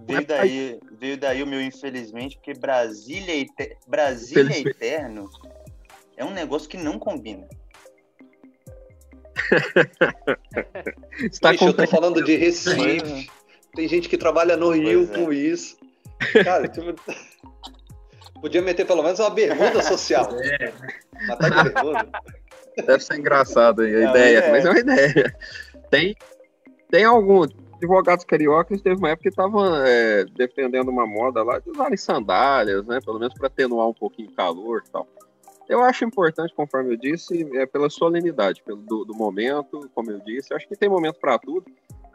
Veio daí, veio daí o meu infelizmente, porque Brasília, Brasília Eterno é um negócio que não combina. Está Bicho, eu tô falando de Recife. Tem gente que trabalha no Rio é. com isso. Cara, tipo... podia meter pelo menos uma bermuda social. É. Matar de bermuda. Deve ser engraçado aí a não, ideia, é. mas é uma ideia. Tem, tem algum advogados cariocas teve uma época que estavam é, defendendo uma moda lá de usarem sandálias, né? Pelo menos para atenuar um pouquinho o calor e tal. Eu acho importante, conforme eu disse, é pela solenidade pelo, do, do momento, como eu disse. Eu acho que tem momento para tudo.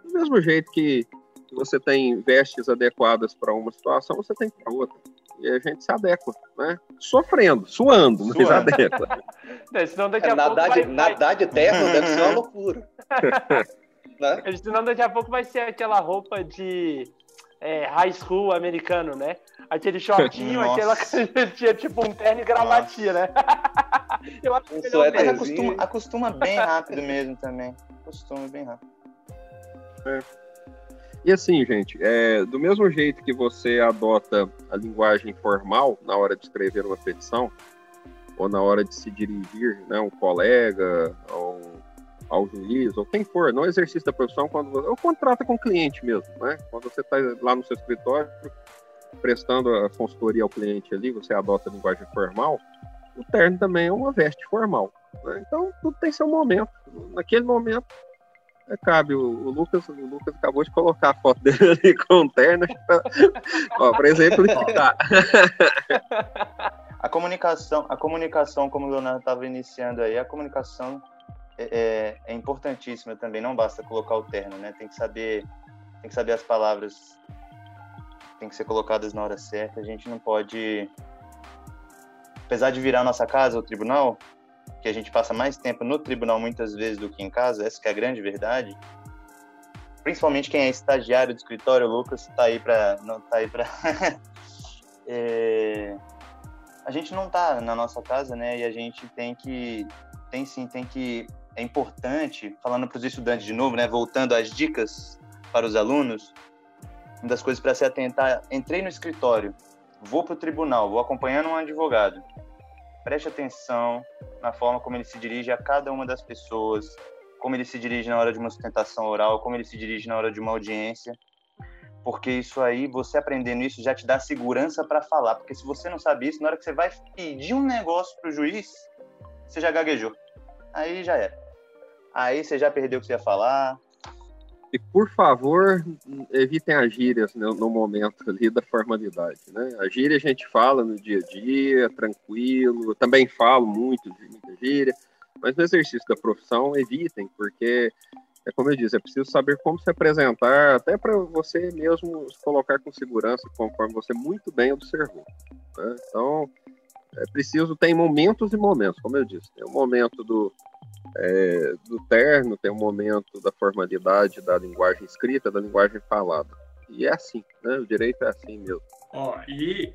Do mesmo jeito que você tem vestes adequadas para uma situação, você tem para outra. E a gente se adequa, né? Sofrendo, suando, mas adequa. Senão daqui a é, nadar, pouco de, vai... nadar de terra deve ser uma loucura. né? Senão daqui a pouco vai ser aquela roupa de é, high school americano, né? Aquele shortinho, aquela tinha tipo um terno e gravatinha, né? Eu acho que ele acostuma, acostuma bem rápido mesmo também. Acostuma bem rápido. É. E assim, gente, é, do mesmo jeito que você adota a linguagem formal na hora de escrever uma petição, ou na hora de se dirigir né, um colega, ao, ao juiz, ou quem for, no exercício da profissão, quando você, ou contrata com o cliente mesmo, né? Quando você está lá no seu escritório, prestando a consultoria ao cliente ali, você adota a linguagem formal, o terno também é uma veste formal. Né? Então, tudo tem seu momento. Naquele momento, cabe, o, o, Lucas, o Lucas acabou de colocar a foto dele ali com terno para exemplificar. a comunicação, a comunicação, como o Leonardo estava iniciando aí, a comunicação é, é, é, importantíssima também. Não basta colocar o terno, né? Tem que saber, tem que saber as palavras, tem que ser colocadas na hora certa. A gente não pode, apesar de virar nossa casa o tribunal, que a gente passa mais tempo no tribunal muitas vezes do que em casa, essa é a grande verdade. Principalmente quem é estagiário do escritório, o Lucas tá aí para não tá aí para é... a gente não tá na nossa casa, né? E a gente tem que tem sim, tem que é importante, falando para os estudantes de novo, né, voltando às dicas para os alunos, uma das coisas para se atentar, entrei no escritório, vou para o tribunal, vou acompanhando um advogado preste atenção na forma como ele se dirige a cada uma das pessoas, como ele se dirige na hora de uma sustentação oral, como ele se dirige na hora de uma audiência, porque isso aí, você aprendendo isso, já te dá segurança para falar, porque se você não sabe isso, na hora que você vai pedir um negócio pro juiz, você já gaguejou. Aí já era. Aí você já perdeu o que você ia falar, e, por favor, evitem as gírias no, no, momento ali da formalidade, né? A gíria a gente fala no dia a dia, tranquilo, eu também falo muito de muita gíria, mas no exercício da profissão, evitem, porque, é como eu disse, é preciso saber como se apresentar, até para você mesmo se colocar com segurança, conforme você muito bem observou. Né? Então, é preciso, tem momentos e momentos, como eu disse, tem o momento do é, do terno, tem um momento da formalidade da linguagem escrita, da linguagem falada. E é assim, né? O direito é assim mesmo. Ó, e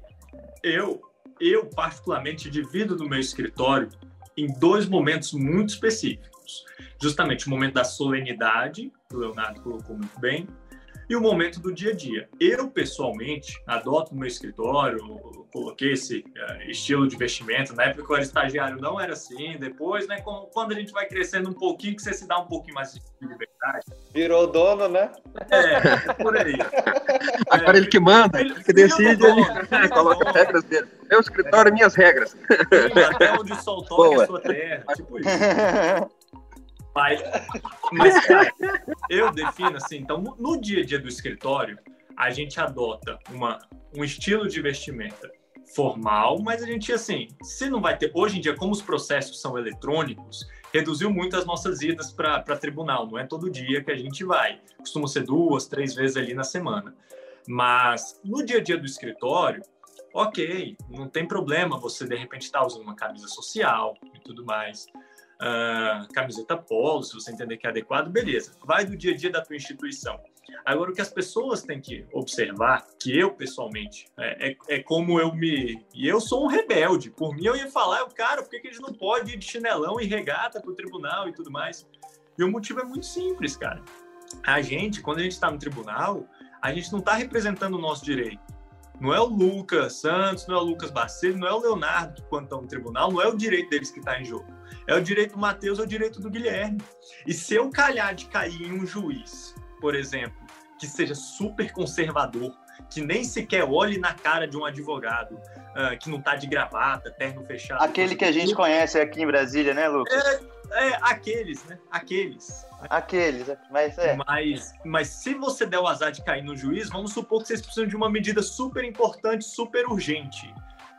eu, eu particularmente divido no meu escritório em dois momentos muito específicos. Justamente o momento da solenidade, que o Leonardo colocou muito bem, e o momento do dia a dia. Eu, pessoalmente, adoto no meu escritório, coloquei esse uh, estilo de vestimento. Na época que eu era estagiário não era assim. Depois, né, quando a gente vai crescendo um pouquinho, que você se dá um pouquinho mais de liberdade. Virou dono, né? É, por aí. Agora é, ele que manda, ele, que decide, dono, ele coloca as regras dele. Meu escritório, é. minhas regras. Sim, até onde o sol toca é sua terra, tipo isso. Mas, mas cara, eu defino assim, então, no dia a dia do escritório, a gente adota uma, um estilo de vestimenta formal, mas a gente, assim, se não vai ter. Hoje em dia, como os processos são eletrônicos, reduziu muito as nossas idas para tribunal. Não é todo dia que a gente vai. Costuma ser duas, três vezes ali na semana. Mas no dia a dia do escritório, ok, não tem problema você de repente estar tá usando uma camisa social e tudo mais uh, camiseta polo, se você entender que é adequado, beleza. Vai do dia a dia da tua instituição. Agora, o que as pessoas têm que observar, que eu pessoalmente, é, é, é como eu me. E eu sou um rebelde. Por mim, eu ia falar, cara, por que, que gente não pode ir de chinelão e regata para o tribunal e tudo mais? E o motivo é muito simples, cara. A gente, quando a gente está no tribunal, a gente não está representando o nosso direito. Não é o Lucas Santos, não é o Lucas Bacedo, não é o Leonardo que, quando estão no tribunal, não é o direito deles que está em jogo. É o direito do Matheus, é o direito do Guilherme. E se eu calhar de cair em um juiz, por exemplo, que seja super conservador, que nem sequer olhe na cara de um advogado, uh, que não está de gravata, terno fechado. Aquele que a gente conhece aqui em Brasília, né, Lucas? É, é aqueles, né? Aqueles. Aqueles, mas é. Mas, mas se você der o azar de cair no juiz, vamos supor que vocês precisam de uma medida super importante, super urgente.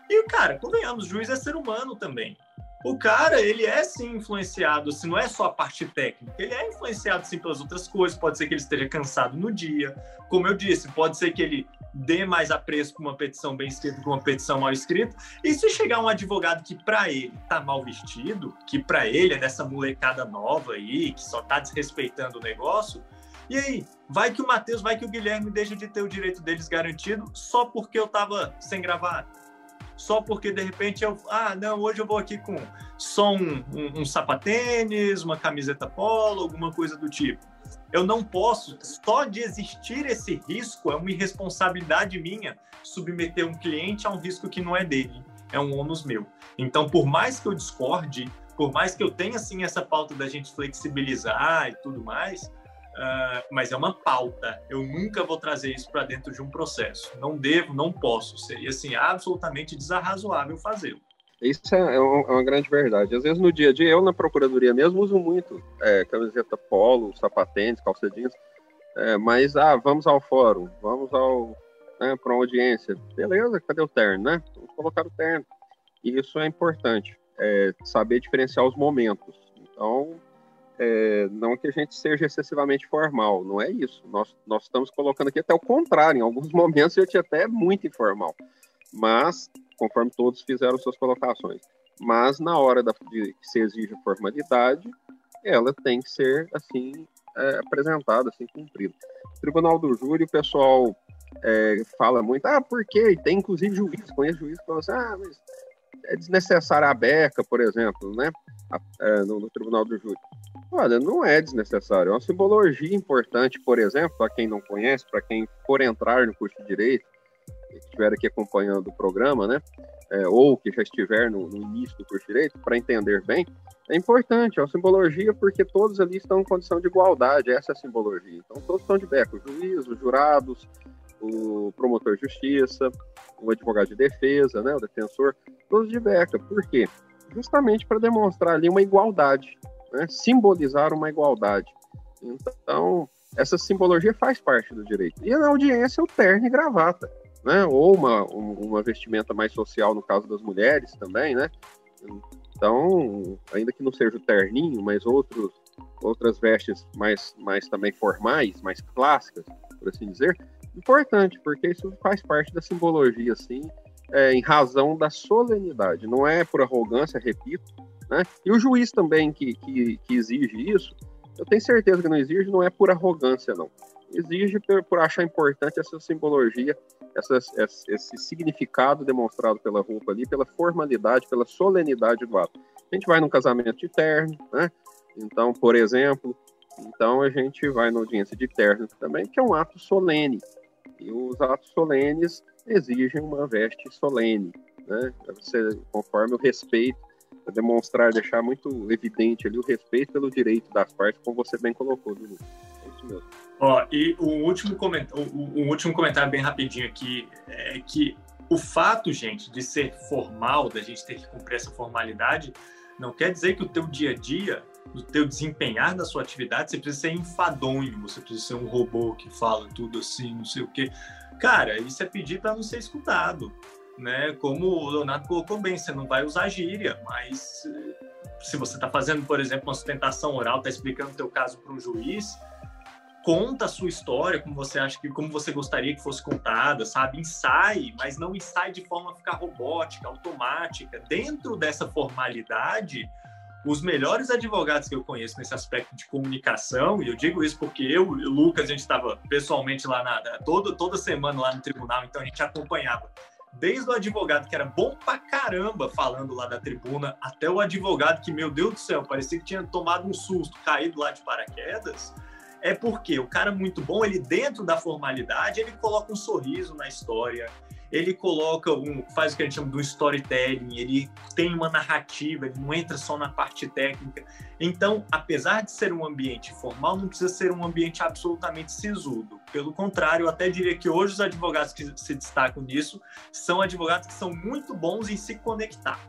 E, cara, convenhamos, o juiz é ser humano também. O cara, ele é sim influenciado, assim, não é só a parte técnica, ele é influenciado sim pelas outras coisas. Pode ser que ele esteja cansado no dia, como eu disse, pode ser que ele dê mais apreço para uma petição bem escrita que uma petição mal escrita. E se chegar um advogado que para ele tá mal vestido, que para ele é dessa molecada nova aí, que só tá desrespeitando o negócio, e aí, vai que o Matheus, vai que o Guilherme deixa de ter o direito deles garantido só porque eu tava sem gravata? Só porque de repente eu, ah, não, hoje eu vou aqui com só um, um, um sapatênis, uma camiseta polo, alguma coisa do tipo eu não posso, só de existir esse risco, é uma irresponsabilidade minha submeter um cliente a um risco que não é dele, é um ônus meu. Então, por mais que eu discorde, por mais que eu tenha assim essa pauta da gente flexibilizar e tudo mais, uh, mas é uma pauta. Eu nunca vou trazer isso para dentro de um processo. Não devo, não posso. Seria assim absolutamente desarrazoável fazê-lo. Isso é, é, uma grande verdade. Às vezes no dia a dia, eu na procuradoria mesmo uso muito é, camiseta polo, sapatênis, calça jeans, é, mas ah, vamos ao fórum, vamos ao né, para uma audiência. Beleza, cadê o terno, né? Vamos colocar o terno. E isso é importante, é, saber diferenciar os momentos. Então, é, não que a gente seja excessivamente formal, não é isso. Nós, nós estamos colocando aqui até o contrário, em alguns momentos eu tinha até muito informal. Mas conforme todos fizeram suas colocações. Mas na hora da, de que se exige formalidade, ela tem que ser assim é, apresentada, assim cumprida. Tribunal do Júri, o pessoal é, fala muito, ah, por quê? Tem inclusive juiz, conheço juiz que fala assim, ah, mas é desnecessária a beca, por exemplo, né? É, no, no, Tribunal do Júri. Olha, não é desnecessário, é uma simbologia importante, por exemplo, para quem não conhece, para quem for entrar no curso de Direito, estiver aqui acompanhando o programa, né, é, ou que já estiver no, no início do curso de Direito, para entender bem, é importante, é uma simbologia porque todos ali estão em condição de igualdade, essa é a simbologia. Então, todos estão de beco, o juiz, os jurados, o promotor de justiça, o advogado de defesa, né, o defensor, todos de beca. Por quê? Justamente para demonstrar ali uma igualdade, né, simbolizar uma igualdade. Então, essa simbologia faz parte do direito. E na audiência, o terno e gravata né? Ou uma, uma vestimenta mais social no caso das mulheres também, né? Então, ainda que não seja o terninho, mas outros, outras vestes mais, mais também formais, mais clássicas, por assim dizer, importante, porque isso faz parte da simbologia, assim, é, em razão da solenidade, não é por arrogância, repito, né? E o juiz também que, que, que exige isso, eu tenho certeza que não exige, não é por arrogância, não. Exige por, por achar importante essa simbologia essa, esse significado demonstrado pela roupa ali, pela formalidade, pela solenidade do ato. A gente vai num casamento de terno, né? Então, por exemplo, então a gente vai na audiência de terno também, que é um ato solene. E os atos solenes exigem uma veste solene, né? Você, conforme o respeito, demonstrar, deixar muito evidente ali o respeito pelo direito das partes, como você bem colocou, Lulu. É isso mesmo. Ó, e o último, comentário, um último comentário bem rapidinho aqui é que o fato, gente, de ser formal, da gente ter que cumprir essa formalidade, não quer dizer que o teu dia a dia, o teu desempenhar da sua atividade, você precisa ser enfadonho, você precisa ser um robô que fala tudo assim, não sei o quê. Cara, isso é pedir para não ser escutado, né? Como o Leonardo colocou bem, você não vai usar gíria, mas eh, se você está fazendo, por exemplo, uma sustentação oral, está explicando o teu caso para um juiz, conta a sua história como você acha que como você gostaria que fosse contada, sabe? Ensaie, mas não ensaie de forma a ficar robótica, automática. Dentro dessa formalidade, os melhores advogados que eu conheço nesse aspecto de comunicação, e eu digo isso porque eu e o Lucas, a gente estava pessoalmente lá na, toda, toda semana lá no tribunal, então a gente acompanhava. Desde o advogado que era bom pra caramba falando lá da tribuna, até o advogado que, meu Deus do céu, parecia que tinha tomado um susto, caído lá de paraquedas é porque o cara muito bom, ele dentro da formalidade, ele coloca um sorriso na história, ele coloca um, faz o que a gente chama de um storytelling, ele tem uma narrativa, ele não entra só na parte técnica. Então, apesar de ser um ambiente formal, não precisa ser um ambiente absolutamente sisudo. Pelo contrário, eu até diria que hoje os advogados que se destacam nisso são advogados que são muito bons em se conectar.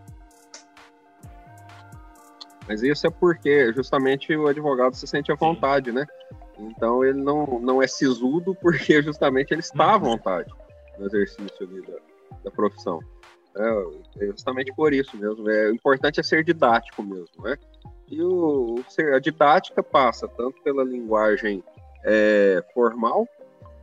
Mas isso é porque justamente o advogado se sente à vontade, né? Então ele não, não é sisudo porque justamente ele está à vontade exercício ali da, da profissão. É, é, justamente por isso mesmo. É, o importante é ser didático mesmo, né? E o, a didática passa tanto pela linguagem é, formal,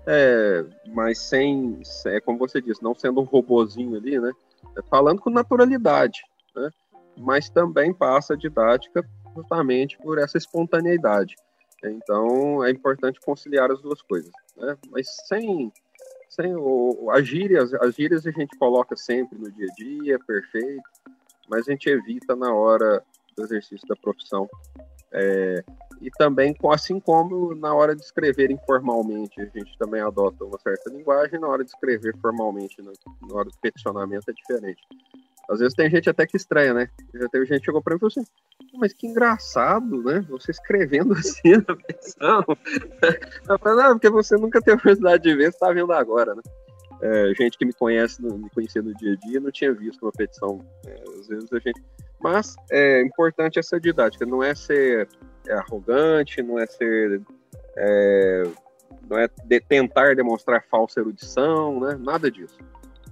é, mas sem, é, como você disse, não sendo um robozinho ali, né? É, falando com naturalidade, né? Mas também passa a didática justamente por essa espontaneidade. Então é importante conciliar as duas coisas, né? Mas sem sem o, as gírias, as gírias a gente coloca sempre no dia a dia, perfeito, mas a gente evita na hora do exercício da profissão. É, e também, assim como na hora de escrever informalmente, a gente também adota uma certa linguagem, na hora de escrever formalmente, na, na hora do peticionamento é diferente. Às vezes tem gente até que estranha, né? Já teve gente que chegou para mim e falou assim: mas que engraçado, né? Você escrevendo assim na petição. Eu falei, não, porque você nunca teve a oportunidade de ver, você está vendo agora, né? é, gente que me conhece, me conhecia no dia a dia, não tinha visto uma petição. É, às vezes a gente. Mas é importante essa didática, não é ser é, arrogante, não é ser. É, não é de tentar demonstrar falsa erudição, né? nada disso.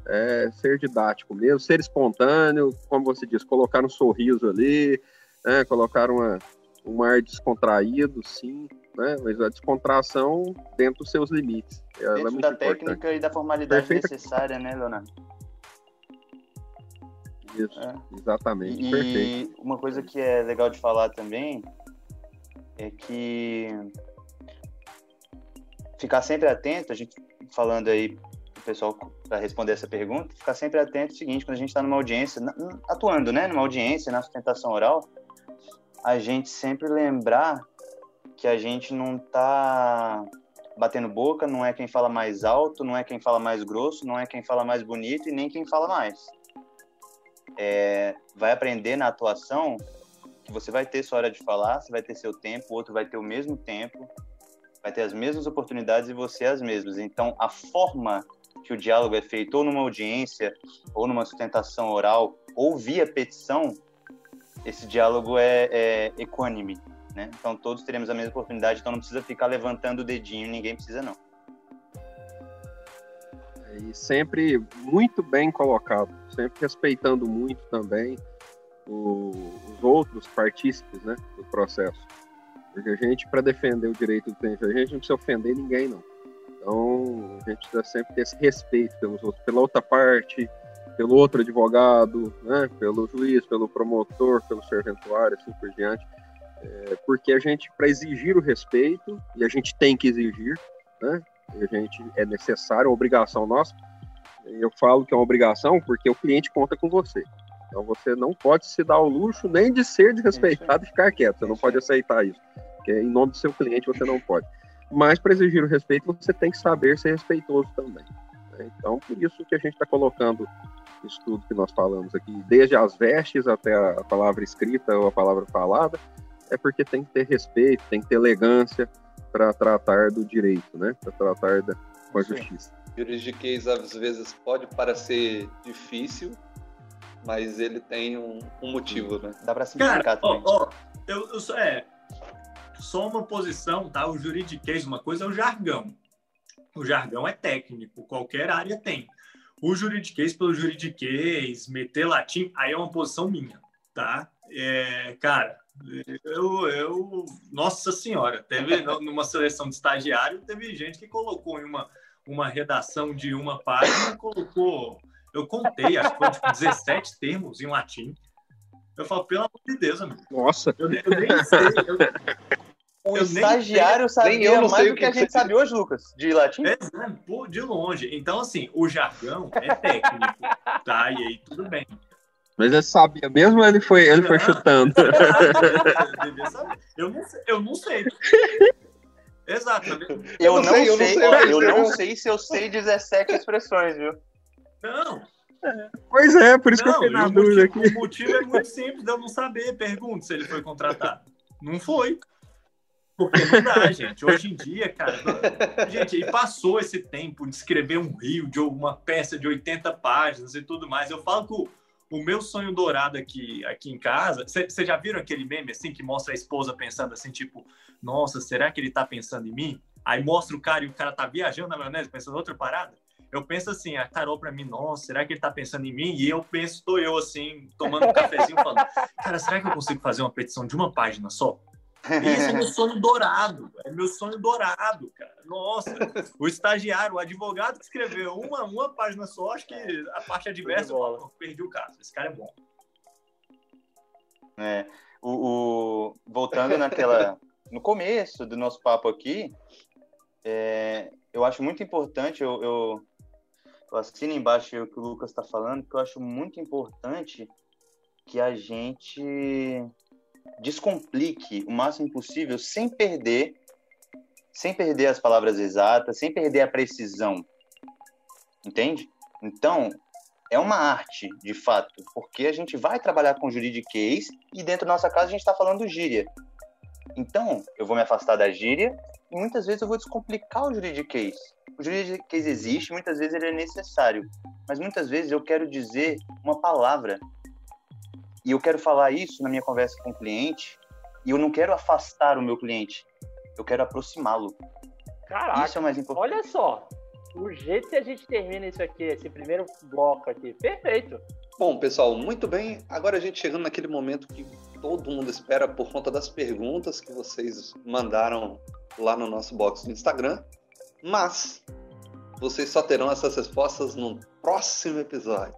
É ser didático mesmo, ser espontâneo, como você diz, colocar um sorriso ali, né? colocar uma, um ar descontraído, sim, né? Mas a descontração dentro dos seus limites. É dentro é da importante. técnica e da formalidade Perfeita. necessária, né, Leonardo? Isso, é. exatamente. E Perfeito. uma coisa que é legal de falar também é que ficar sempre atento, a gente falando aí pessoal para responder essa pergunta, ficar sempre atento é o seguinte, quando a gente está numa audiência, atuando, né, numa audiência, na sustentação oral, a gente sempre lembrar que a gente não tá batendo boca, não é quem fala mais alto, não é quem fala mais grosso, não é quem fala mais bonito e nem quem fala mais. É, vai aprender na atuação que você vai ter sua hora de falar, você vai ter seu tempo, o outro vai ter o mesmo tempo, vai ter as mesmas oportunidades e você as mesmas. Então, a forma que o diálogo é feito, ou numa audiência, ou numa sustentação oral, ou via petição, esse diálogo é, é equânime né? Então todos teremos a mesma oportunidade, então não precisa ficar levantando o dedinho, ninguém precisa não. E sempre muito bem colocado, sempre respeitando muito também o, os outros partícipes né, do processo. Porque a gente, para defender o direito do cliente, a gente não precisa ofender ninguém, não. Então, a gente precisa sempre ter esse respeito pelos outros, pela outra parte, pelo outro advogado, né, pelo juiz, pelo promotor, pelo serventuário, assim por diante. É, porque a gente, para exigir o respeito, e a gente tem que exigir, né? A gente é necessário, é uma obrigação nossa. Eu falo que é uma obrigação porque o cliente conta com você. Então você não pode se dar o luxo nem de ser desrespeitado e ficar quieto. Você não pode aceitar isso. Porque em nome do seu cliente você não pode. Mas para exigir o respeito você tem que saber ser respeitoso também. Né? Então por isso que a gente está colocando isso tudo que nós falamos aqui, desde as vestes até a palavra escrita ou a palavra falada, é porque tem que ter respeito, tem que ter elegância para tratar do direito, né? Para tratar da, com a justiça. Juridiquês às vezes pode parecer difícil, mas ele tem um, um motivo, né? Dá para simplificar Cara, também. Ó, ó, eu, eu sou, é, só uma posição, tá? O juridiquês, uma coisa é o jargão. O jargão é técnico, qualquer área tem. O juridiquês pelo juridiquês, meter latim, aí é uma posição minha, tá? É, cara, eu, eu, nossa senhora, teve numa seleção de estagiário, teve gente que colocou em uma, uma redação de uma página, colocou, eu contei, acho que foi tipo 17 termos em latim. Eu falo, pelo amor de Deus, amigo. Nossa. Eu, eu nem sei. Eu, o eu estagiário sabia mais do que, que a gente sabe hoje, Lucas, de latim. É, de longe. Então, assim, o jargão é técnico, tá? E aí tudo bem. Mas ele sabia mesmo ele foi, ele foi chutando? eu não sei. Eu não sei. Exato. Eu, não, sei, eu não sei, eu não sei se eu sei 17 expressões, viu? Não. Pois é, por isso não, que eu fiquei na dúvida aqui. O motivo é muito simples de eu não saber. Pergunto se ele foi contratado. Não foi. Porque não dá, gente. Hoje em dia, cara. Gente, e passou esse tempo de escrever um rio, de uma peça de 80 páginas e tudo mais. Eu falo que o meu sonho dourado aqui, aqui em casa. Vocês já viram aquele meme assim que mostra a esposa pensando assim, tipo, nossa, será que ele tá pensando em mim? Aí mostra o cara e o cara tá viajando na maionese, pensando outra parada. Eu penso assim, a Carol pra mim, nossa, será que ele tá pensando em mim? E eu penso, tô eu assim, tomando um cafezinho, falando, cara, será que eu consigo fazer uma petição de uma página só? Esse é meu sonho dourado, é meu sonho dourado, cara. Nossa, o estagiário, o advogado que escreveu uma, uma página só, acho que a parte adversa, eu perdi o caso. Esse cara é bom. É, o, o, voltando naquela, no começo do nosso papo aqui, é, eu acho muito importante, eu, eu, eu assino embaixo o que o Lucas está falando, porque eu acho muito importante que a gente descomplique o máximo possível sem perder sem perder as palavras exatas, sem perder a precisão. Entende? Então, é uma arte, de fato, porque a gente vai trabalhar com juridiquês e dentro da nossa casa a gente está falando gíria. Então, eu vou me afastar da gíria e muitas vezes eu vou descomplicar o juridiquês. o juridic case existe, muitas vezes ele é necessário, mas muitas vezes eu quero dizer uma palavra e eu quero falar isso na minha conversa com o cliente e eu não quero afastar o meu cliente, eu quero aproximá-lo. Caraca, isso é o mais importante. olha só, o jeito que a gente termina isso aqui, esse primeiro bloco aqui, perfeito. Bom, pessoal, muito bem. Agora a gente chegando naquele momento que todo mundo espera por conta das perguntas que vocês mandaram lá no nosso box do Instagram. Mas vocês só terão essas respostas no próximo episódio.